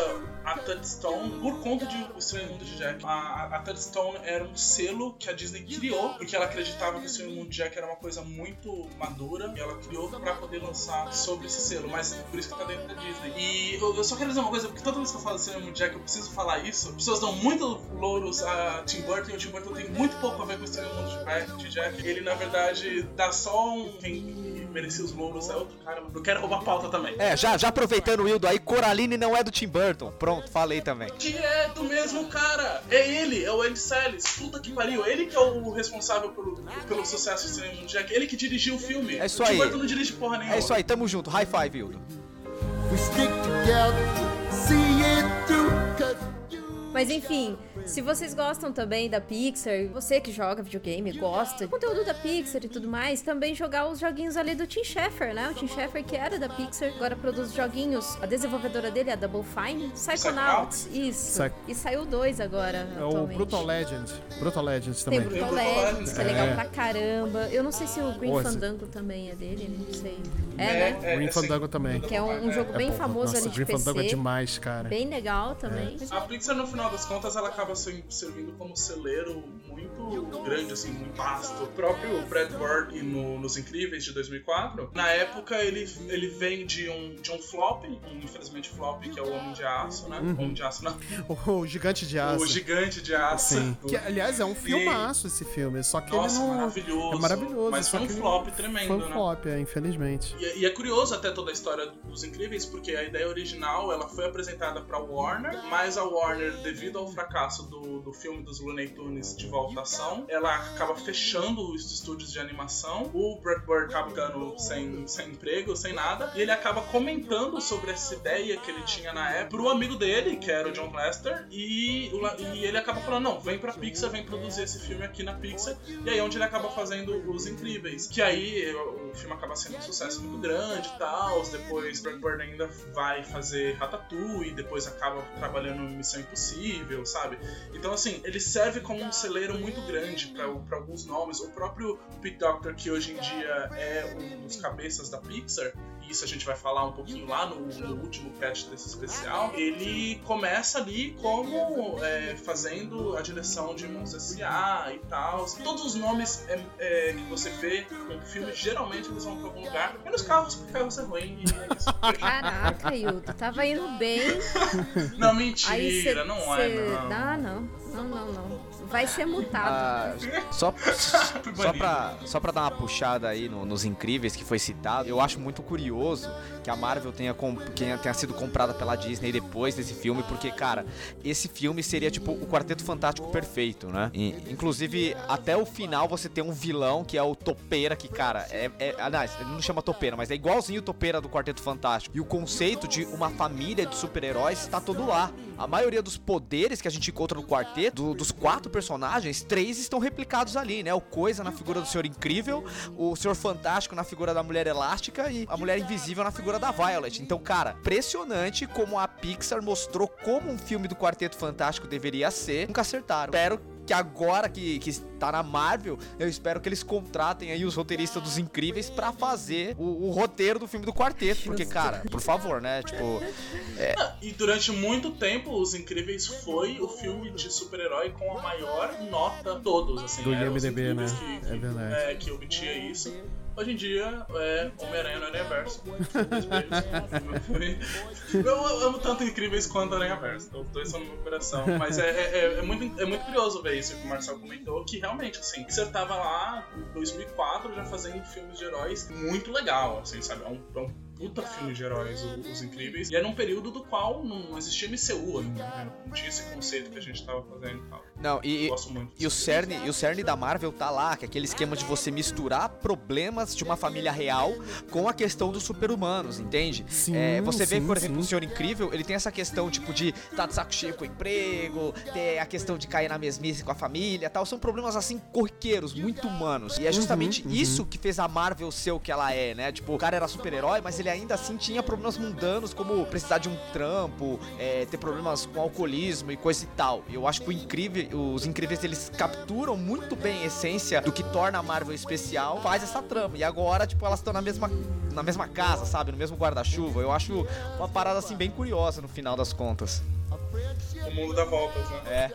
[SPEAKER 2] a Touchstone por conta de O Estranho Mundo de Jack. A, a, Touchstone era um selo que a Disney criou, porque ela acreditava que O Estranho Mundo de Jack era uma coisa muito madura, e ela criou pra poder lançar sobre esse selo, mas por isso que tá dentro da Disney. E eu, eu só quero dizer uma coisa, porque toda vez que eu falo do Estranho Mundo de Jack, eu preciso falar isso. As pessoas dão muito louros a Tim Burton, e o Tim Burton tem muito pouco a ver com O Estranho Mundo de Jack. Ele, na verdade, dá só um... merecia os louros é outro cara, eu quero roubar pauta também.
[SPEAKER 3] É, já, já aproveitando o Wildo aí, Coraline não é do Tim Burton. Pronto, falei também.
[SPEAKER 2] Que é do mesmo cara. É ele, é o Andy Salles. Puta que pariu. Ele que é o responsável pelo, pelo sucesso do cinema mundial. Ele que dirigiu o filme.
[SPEAKER 3] É isso
[SPEAKER 2] o Tim
[SPEAKER 3] aí.
[SPEAKER 2] Burton não dirige porra nenhuma.
[SPEAKER 3] É isso aí, tamo junto. High five, Wildo.
[SPEAKER 7] We stick together, see it through, 'cause
[SPEAKER 1] Mas enfim, se vocês gostam também da Pixar, você que joga videogame, gosta do conteúdo da Pixar e tudo mais, também jogar os joguinhos ali do Tim Schafer, né? O Tim Schafer que era da Pixar, agora produz joguinhos. A desenvolvedora dele é a Double Fine, Psychonauts, isso.
[SPEAKER 4] Psy-
[SPEAKER 1] E saiu dois agora,
[SPEAKER 4] É o
[SPEAKER 1] atualmente.
[SPEAKER 4] Brutal Legend. Brutal Legend
[SPEAKER 1] Tem
[SPEAKER 4] também.
[SPEAKER 1] Brutal
[SPEAKER 2] Brutal
[SPEAKER 1] Legends, que é legal
[SPEAKER 4] é.
[SPEAKER 1] pra caramba. Eu não sei se o Green
[SPEAKER 4] Pô, esse-
[SPEAKER 1] Fandango também é dele, não sei. É, né?
[SPEAKER 4] Green
[SPEAKER 2] assim,
[SPEAKER 4] Fandango também.
[SPEAKER 1] Que é um, um jogo bem
[SPEAKER 4] bom.
[SPEAKER 1] famoso
[SPEAKER 4] Nossa,
[SPEAKER 1] ali de
[SPEAKER 4] Green
[SPEAKER 1] PC.
[SPEAKER 4] Fandango é demais, cara.
[SPEAKER 1] Bem legal também.
[SPEAKER 2] A Pixar, no final das contas, ela acaba se- servindo como celeiro muito grande, assim, muito vasto. O próprio Brad Bird no, nos Incríveis de 2004, na época ele, ele vem de um, de um flop, um infelizmente flop, que é o Homem de Aço, né? Homem de Aço, não.
[SPEAKER 4] O Gigante de Aço.
[SPEAKER 2] O Gigante de Aço.
[SPEAKER 4] Sim. Que, aliás, é um filmaço esse filme, só que
[SPEAKER 2] Nossa,
[SPEAKER 4] ele não...
[SPEAKER 2] maravilhoso.
[SPEAKER 4] É maravilhoso.
[SPEAKER 2] Mas foi um flop tremendo,
[SPEAKER 4] Foi um
[SPEAKER 2] né?
[SPEAKER 4] flop, é, infelizmente.
[SPEAKER 2] E, é- e é curioso até toda a história dos Incríveis, porque a ideia original ela foi apresentada pra Warner, mas a Warner, devido ao fracasso do, do filme dos Looney Tunes de volta à ação, ela acaba fechando os estúdios de animação. O Brad Bird acaba ficando sem, sem emprego, sem nada, e ele acaba comentando sobre essa ideia que ele tinha na época pro amigo dele, que era o John Lester, e, o e ele acaba falando: não, vem pra Pixar, vem produzir esse filme aqui na Pixar, e aí é onde ele acaba fazendo Os Incríveis. Que aí o, o filme acaba sendo um sucesso muito grande e tal. Depois Brad Bird ainda vai fazer Ratatouille, depois acaba trabalhando em Missão Impossível, sabe? Então, assim, ele serve como um celeiro muito grande para alguns nomes. O próprio Pete Doctor, que hoje em dia é um dos cabeças da Pixar, isso a gente vai falar um pouquinho lá no, no último cast desse especial, ele começa ali como é, fazendo a direção de Monstros S.A. e tal. Todos os nomes é, é, que você vê no filme, geralmente eles vão pra algum lugar, menos carros, porque carros é ruim. E é isso.
[SPEAKER 1] Caraca, Hildo, tava indo bem.
[SPEAKER 2] não, mentira,
[SPEAKER 1] cê,
[SPEAKER 2] não
[SPEAKER 1] cê...
[SPEAKER 2] é, não.
[SPEAKER 1] Ah, não. Não, não, não. Vai ser multado.
[SPEAKER 3] Ah, só, só, pra, só pra dar uma puxada aí no- nos incríveis que foi citado, eu acho muito curioso que a Marvel tenha, que tenha sido comprada pela Disney depois desse filme, porque, cara, esse filme seria tipo o Quarteto Fantástico perfeito, né? E, inclusive, até o final você tem um vilão que é o Topeira, que, cara, é. é aliás, ele não chama Topeira, mas é igualzinho o Topeira do Quarteto Fantástico. E o conceito de uma família de super-heróis está todo lá. A maioria dos poderes que a gente encontra no quarteto, do- dos quatro personagens, três estão replicados ali, né? O Coisa na figura do Senhor Incrível, o Senhor Fantástico na figura da Mulher Elástica e a Mulher Invisível na figura da Violet. Então, cara, impressionante como a Pixar mostrou como um filme do Quarteto Fantástico deveria ser. Nunca acertaram. Espero que agora que, que tá na Marvel, eu espero que eles contratem aí os roteiristas dos Incríveis pra fazer o, o roteiro do filme do Quarteto. Porque, cara, por favor, né? Tipo,
[SPEAKER 2] E durante muito tempo, Os Incríveis foi o filme de super-herói com a maior nota todos, assim.
[SPEAKER 4] Do
[SPEAKER 2] os
[SPEAKER 4] IMDb, né?
[SPEAKER 2] Que,
[SPEAKER 4] É verdade.
[SPEAKER 2] é, que obtinha isso. Hoje em dia, é Homem-Aranha no Aranha-Verso. eu, eu amo tanto Incríveis quanto Aranha-Verso. Os dois são no meu coração. Mas é, é, é- é muito, é muito curioso ver isso que o Marcel comentou, que realmente, assim, você tava lá em 2004 já fazendo filmes de heróis muito legal, assim, sabe? É um, é um puta filme de heróis, o- Os Incríveis. E era um período do qual não existia MCU ainda, né? Não tinha esse conceito que a gente tava fazendo e tal.
[SPEAKER 3] não, e. E o cerne, e o cerne da Marvel tá lá, que é aquele esquema de você misturar problemas de uma família real com a questão dos super-humanos, entende?
[SPEAKER 4] Sim,
[SPEAKER 3] É, você vê,
[SPEAKER 4] sim,
[SPEAKER 3] por exemplo,
[SPEAKER 4] sim.
[SPEAKER 3] o Senhor Incrível, ele tem essa questão, tipo, de tá de saco cheio com o emprego, ter a questão de cair na mesmice com a família e tal. São problemas, assim, corriqueiros, muito humanos. E é justamente
[SPEAKER 4] Uhum,
[SPEAKER 3] isso que fez a Marvel ser o que ela é, né? Tipo, o cara era super-herói, mas ele ainda assim tinha problemas mundanos, como precisar de um trampo, é, ter problemas com alcoolismo e coisa e tal. Eu acho que incrível, os incríveis, eles capturam muito bem a essência do que torna a Marvel especial, faz essa trama. E agora, tipo, elas estão na mesma, na mesma casa, sabe? No mesmo guarda-chuva. Eu acho uma parada, assim, bem curiosa no final das contas.
[SPEAKER 2] O mundo dá voltas, né?
[SPEAKER 3] É,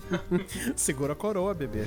[SPEAKER 4] Segura a coroa, bebê.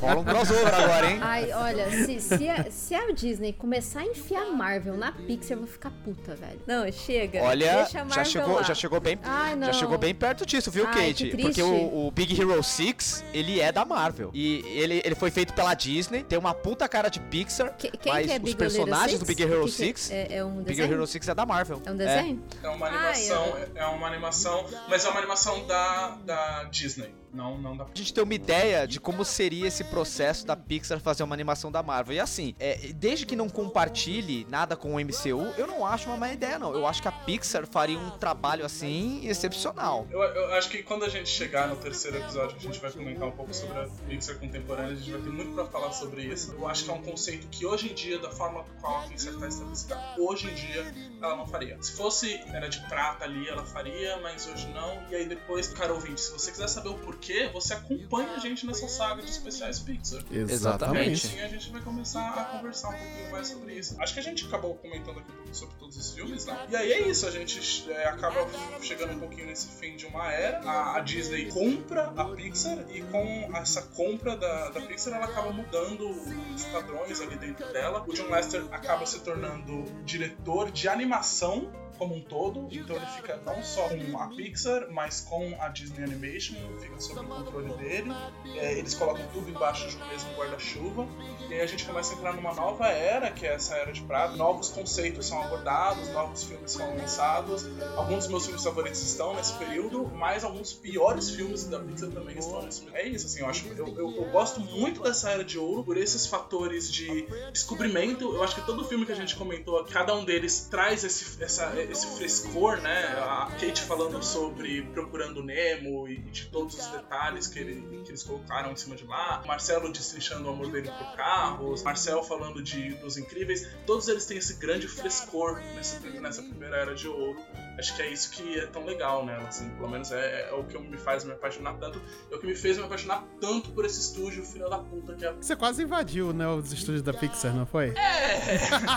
[SPEAKER 3] rola um crossover agora, hein?
[SPEAKER 1] Ai, olha, se, se, a, se a Disney começar a enfiar Marvel na Pixar, eu vou ficar puta, velho. Não, chega.
[SPEAKER 3] Olha, já chegou,
[SPEAKER 1] lá.
[SPEAKER 3] já chegou bem,
[SPEAKER 1] Ai, não.
[SPEAKER 3] já chegou bem perto disso, viu,
[SPEAKER 1] Ai,
[SPEAKER 3] Kate?
[SPEAKER 1] que
[SPEAKER 3] Porque o, o Big Hero 6, ele é da Marvel. E ele, ele foi feito pela Disney, tem uma puta cara de Pixar,
[SPEAKER 1] Que- quem
[SPEAKER 3] mas
[SPEAKER 1] que é
[SPEAKER 3] os
[SPEAKER 1] Big
[SPEAKER 3] personagens do
[SPEAKER 1] 6?
[SPEAKER 3] Big Hero
[SPEAKER 1] Que que é?
[SPEAKER 3] 6,
[SPEAKER 1] É, é um
[SPEAKER 3] Big
[SPEAKER 1] desenho?
[SPEAKER 3] Hero 6 é da Marvel.
[SPEAKER 1] É um desenho?
[SPEAKER 2] É uma
[SPEAKER 1] Ai,
[SPEAKER 2] animação,
[SPEAKER 1] eu-
[SPEAKER 2] é uma animação, mas é uma animação da, da Disney, não, não da
[SPEAKER 3] A gente tem uma ideia de como seria esse processo da Pixar fazer uma animação da Marvel. E assim, é, desde que não compartilhe nada com o MCU, eu não acho uma má ideia, não. Eu acho que a Pixar faria um trabalho assim excepcional.
[SPEAKER 2] Eu, eu acho que quando a gente chegar no terceiro episódio, a gente vai comentar um pouco sobre a Pixar contemporânea, a gente vai ter muito pra falar sobre isso. Eu acho que é um conceito que hoje em dia, da forma qual a Pixar está estabelecida, hoje em dia ela não faria. Se fosse era de prata ali, ela faria, mas hoje não. E aí depois, cara ouvinte, se você quiser saber o porquê, você acompanha a gente nessa saga de especiais Pixar.
[SPEAKER 3] Exatamente.
[SPEAKER 2] Sim, a gente vai começar a conversar um pouquinho mais sobre isso. Acho que a gente acabou comentando aqui um pouco sobre todos os filmes, né? E aí é isso, a gente é, acaba chegando um pouquinho nesse fim de uma era. A, a Disney compra a Pixar e com essa compra da, da Pixar ela acaba mudando os padrões ali dentro dela. O John Lester acaba se tornando diretor de animação como um todo, então ele fica não só com a Pixar, mas com a Disney Animation, fica sob o controle dele. É, eles colocam tudo embaixo de um mesmo guarda-chuva. E aí a gente começa a entrar numa nova era, que é essa era de prata. Novos conceitos são abordados, novos filmes são lançados. Alguns dos meus filmes favoritos estão nesse período, mas alguns piores filmes da Pixar também estão nesse período. É isso, assim, eu acho. Eu, eu, eu gosto muito dessa era de ouro por esses fatores de descobrimento. Eu acho que todo filme que a gente comentou, cada um deles traz esse, essa, esse frescor, né? A Kate falando sobre Procurando Nemo e de todos os detalhes que, ele, que eles colocaram em cima de lá. Marcelo destrinchando o amor dele por carros. Marcel falando de dos incríveis. Todos eles têm esse grande frescor nessa, nessa primeira era de ouro. Acho que é isso que é tão legal nela, assim. Pelo menos é, é o que me faz me apaixonar tanto. É o que me fez me apaixonar tanto por esse estúdio, filho da puta, que é
[SPEAKER 4] Você quase invadiu, né, os estúdios da Pixar, não foi?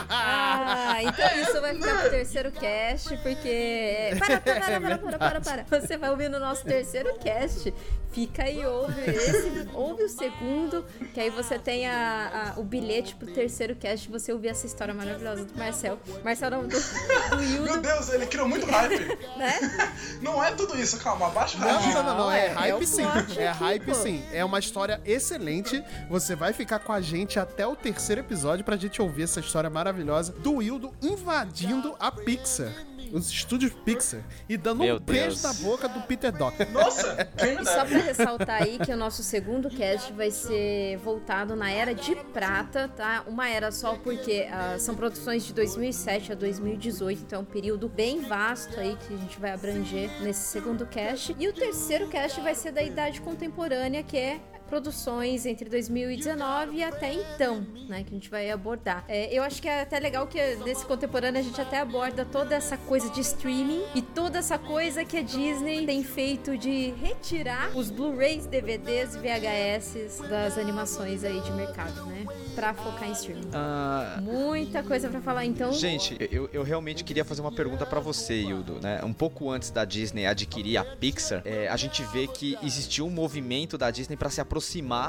[SPEAKER 1] Ah, então isso vai ficar pro terceiro cast, porque. Para, para, para, para, para, para, para. Você vai ouvir no nosso terceiro cast. Fica aí, ouve esse, ouve o segundo, que aí você tem a, a- o bilhete pro terceiro cast você ouvir essa história maravilhosa do Marcel. Marcel não, do, do
[SPEAKER 2] Meu Deus, ele criou muito hype.
[SPEAKER 1] né?
[SPEAKER 2] Não é tudo isso, calma, abaixa o
[SPEAKER 4] Não,
[SPEAKER 2] hype.
[SPEAKER 4] não, não, não, é,
[SPEAKER 1] é
[SPEAKER 4] hype
[SPEAKER 1] o
[SPEAKER 4] sim. É
[SPEAKER 1] aqui,
[SPEAKER 4] hype
[SPEAKER 1] pô.
[SPEAKER 4] sim. É uma história excelente. Você vai ficar com a gente até o terceiro episódio pra gente ouvir essa história maravilhosa do Wildo invadindo a Pixar. Os estúdios Pixar e dando
[SPEAKER 3] Meu
[SPEAKER 4] um beijo
[SPEAKER 3] Deus.
[SPEAKER 4] na boca do Peter Docker.
[SPEAKER 2] Nossa,
[SPEAKER 1] E só pra ressaltar aí que o nosso segundo cast vai ser voltado na Era de Prata, tá? Uma era só porque ah, são produções de 2007 a 2018, então é um período bem vasto aí que a gente vai abranger nesse segundo cast. E o terceiro cast vai ser da Idade Contemporânea, que é produções entre 2019 e até então, né, que a gente vai abordar. É, eu acho que é até legal que nesse contemporâneo a gente até aborda toda essa coisa de streaming e toda essa coisa que a Disney tem feito de retirar os Blu-rays, DVDs, VHS das animações aí de mercado, né, pra focar em streaming.
[SPEAKER 3] Ah,
[SPEAKER 1] Muita coisa pra falar, então.
[SPEAKER 3] Gente, eu, eu realmente queria fazer uma pergunta pra você, Hildo, né? Um pouco antes da Disney adquirir a Pixar, é, a gente vê que existiu um movimento da Disney pra se aproximar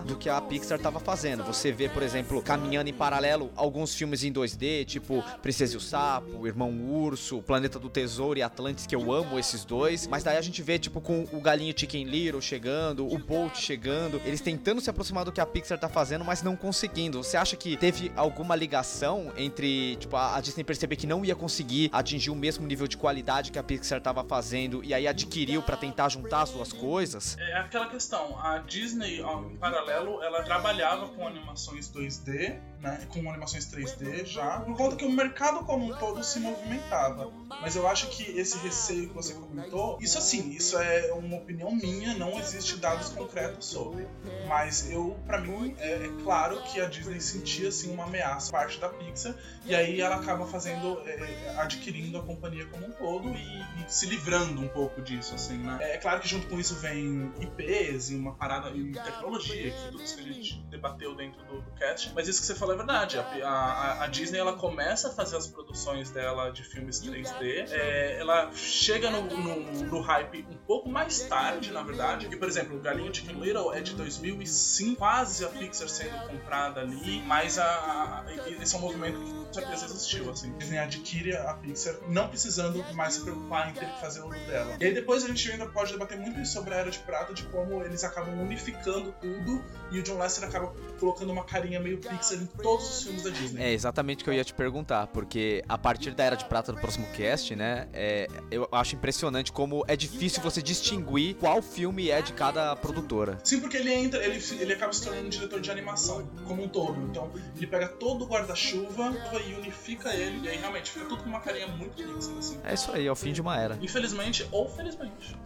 [SPEAKER 3] do que a Pixar tava fazendo. Você vê, por exemplo, caminhando em paralelo alguns filmes em 2D, tipo Princesa e o Sapo, Irmão Urso, Planeta do Tesouro e Atlantis, que eu amo esses dois. Mas daí a gente vê, tipo, com o Galinho Chicken Little chegando, o Bolt chegando, eles tentando se aproximar do que a Pixar tá fazendo, mas não conseguindo. Você acha que teve alguma ligação entre, tipo, a, Disney perceber que não ia conseguir atingir o mesmo nível de qualidade que a Pixar tava fazendo e aí adquiriu pra tentar juntar as duas coisas?
[SPEAKER 2] É aquela questão, a Disney, ó, em paralelo, ela trabalhava com animações 2D, né, com animações 3D já, por conta que o mercado como um todo se movimentava. Mas eu acho que esse receio que você comentou, isso assim, isso é uma opinião minha, não existe dados concretos sobre. Mas eu, para mim, é, é claro que a Disney sentia assim uma ameaça parte da Pixar e aí ela acaba fazendo, é, adquirindo a companhia como um todo e, e se livrando um pouco disso, assim, né? É claro que junto com isso vem IPs e uma parada em tecnologia, que tudo isso que a gente debateu dentro do, do cast. Mas isso que você falou é verdade. A, a- a Disney ela começa a fazer as produções dela de filmes 3D. é, ela chega no, no, no hype um pouco mais tarde, na verdade. Porque, por exemplo, o Galinho Chicken Little é de 2005, quase a Pixar sendo comprada ali. Mas a, a- esse é um movimento que com certeza existiu. Assim. A Disney adquire a Pixar não precisando mais se preocupar em ter que fazer o dela. E aí depois a gente ainda pode debater muito sobre a Era de Prata, de como eles acabam unificando tudo e o John Lasseter acaba colocando uma carinha meio Pixar em todos os filmes da Disney.
[SPEAKER 3] É exatamente o que eu ia te perguntar, porque a partir da Era de Prata do próximo cast, né, é, eu acho impressionante como é difícil você distinguir qual filme é de cada produtora.
[SPEAKER 2] Sim, porque ele entra, ele, ele acaba se tornando um diretor de animação como um todo. Então ele pega todo o guarda-chuva e unifica ele. E aí realmente fica tudo com uma carinha muito Pixar, assim.
[SPEAKER 3] É isso aí, é o fim de uma era.
[SPEAKER 2] Infelizmente ou felizmente.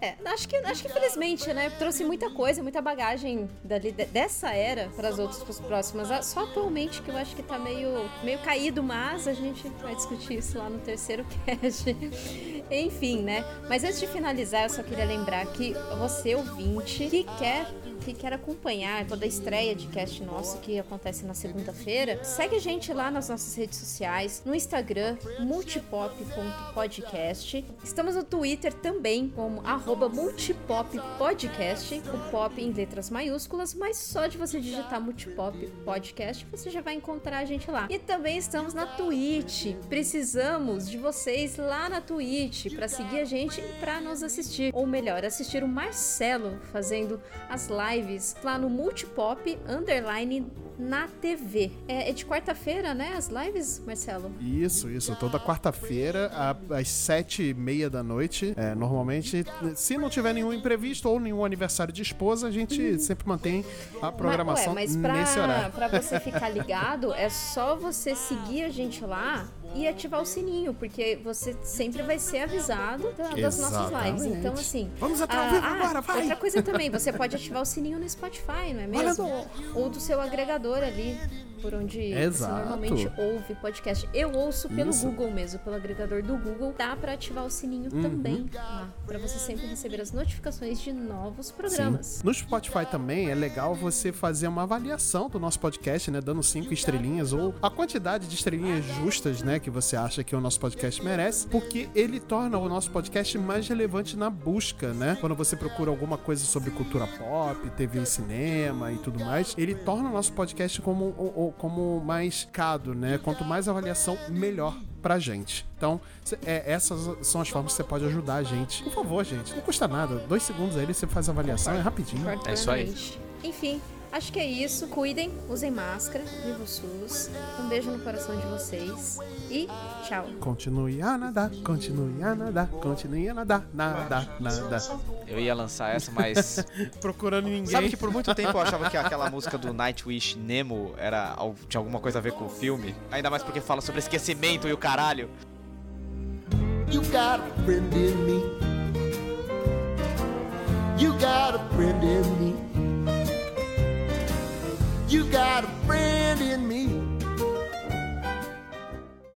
[SPEAKER 1] É, acho que, acho que infelizmente, né? Trouxe muita coisa, muita bagagem dali, de- dessa era para as outras pras próximas. Ah, Só atualmente que eu acho que tá meio, meio caído, mas a gente vai discutir isso lá no terceiro cast. Enfim, né? Mas antes de finalizar, eu só queria lembrar que você, ouvinte, que quer que quer acompanhar toda a estreia de cast nosso que acontece na segunda-feira, segue a gente lá nas nossas redes sociais, no Instagram, multipop.podcast. Estamos no Twitter também, como multipoppodcast, o pop em letras maiúsculas, mas só de você digitar multipop podcast, você já vai encontrar a gente lá. E também estamos na Twitch. Precisamos de vocês lá na Twitch para seguir a gente e para nos assistir, ou melhor, assistir o Marcelo fazendo as lives lá no Multipop underline na TV. É, é de quarta-feira, né? As lives, Marcelo?
[SPEAKER 4] Isso, isso. Toda quarta-feira, às sete e meia da noite. É, normalmente, se não tiver nenhum imprevisto ou nenhum aniversário de esposa, a gente sempre mantém a programação
[SPEAKER 1] mas, ué, mas
[SPEAKER 4] nesse
[SPEAKER 1] pra,
[SPEAKER 4] horário.
[SPEAKER 1] pra você ficar ligado, é só você seguir a gente lá e ativar o sininho, porque você sempre vai ser avisado da- das nossas lives. Então, assim.
[SPEAKER 4] Vamos ao
[SPEAKER 1] ah,
[SPEAKER 4] vivo
[SPEAKER 1] ah,
[SPEAKER 4] agora, vai!
[SPEAKER 1] Outra coisa também, você pode ativar o sininho no Spotify, não é mesmo? Ou do seu agregador ali. Por onde
[SPEAKER 4] Exato.
[SPEAKER 1] você normalmente ouve podcast. Eu ouço pelo
[SPEAKER 4] Isso.
[SPEAKER 1] Google mesmo, pelo agregador do Google. Dá pra ativar o sininho
[SPEAKER 4] Uhum.
[SPEAKER 1] também lá, pra você sempre receber as notificações de novos programas.
[SPEAKER 4] Sim. No Spotify também é legal você fazer uma avaliação do nosso podcast, né? Dando cinco estrelinhas ou a quantidade de estrelinhas justas, né? Que você acha que o nosso podcast merece, porque ele torna o nosso podcast mais relevante na busca, né? Quando você procura alguma coisa sobre cultura pop, TV e cinema e tudo mais, ele torna o nosso podcast como, como mais cado, né? Quanto mais avaliação, melhor pra gente. Então, cê- é, essas são as formas que você pode ajudar a gente. Por favor, gente, não custa nada. Dois segundos aí você faz a avaliação, é rapidinho.
[SPEAKER 3] É isso aí.
[SPEAKER 1] Enfim, Acho que é isso. Cuidem, usem máscara, viva o SUS. Um beijo no coração de vocês e tchau.
[SPEAKER 4] Continue a nadar, continue a nadar, continue a nadar, nadar, nadar.
[SPEAKER 3] Eu ia lançar essa, mas.
[SPEAKER 4] Procurando ninguém.
[SPEAKER 3] Sabe que por muito tempo eu achava que aquela música do Nightwish Nemo era, tinha alguma coisa a ver com o filme? Ainda mais porque fala sobre esquecimento e o caralho.
[SPEAKER 7] You got a friend in me. You got a friend in me. You got a friend in me.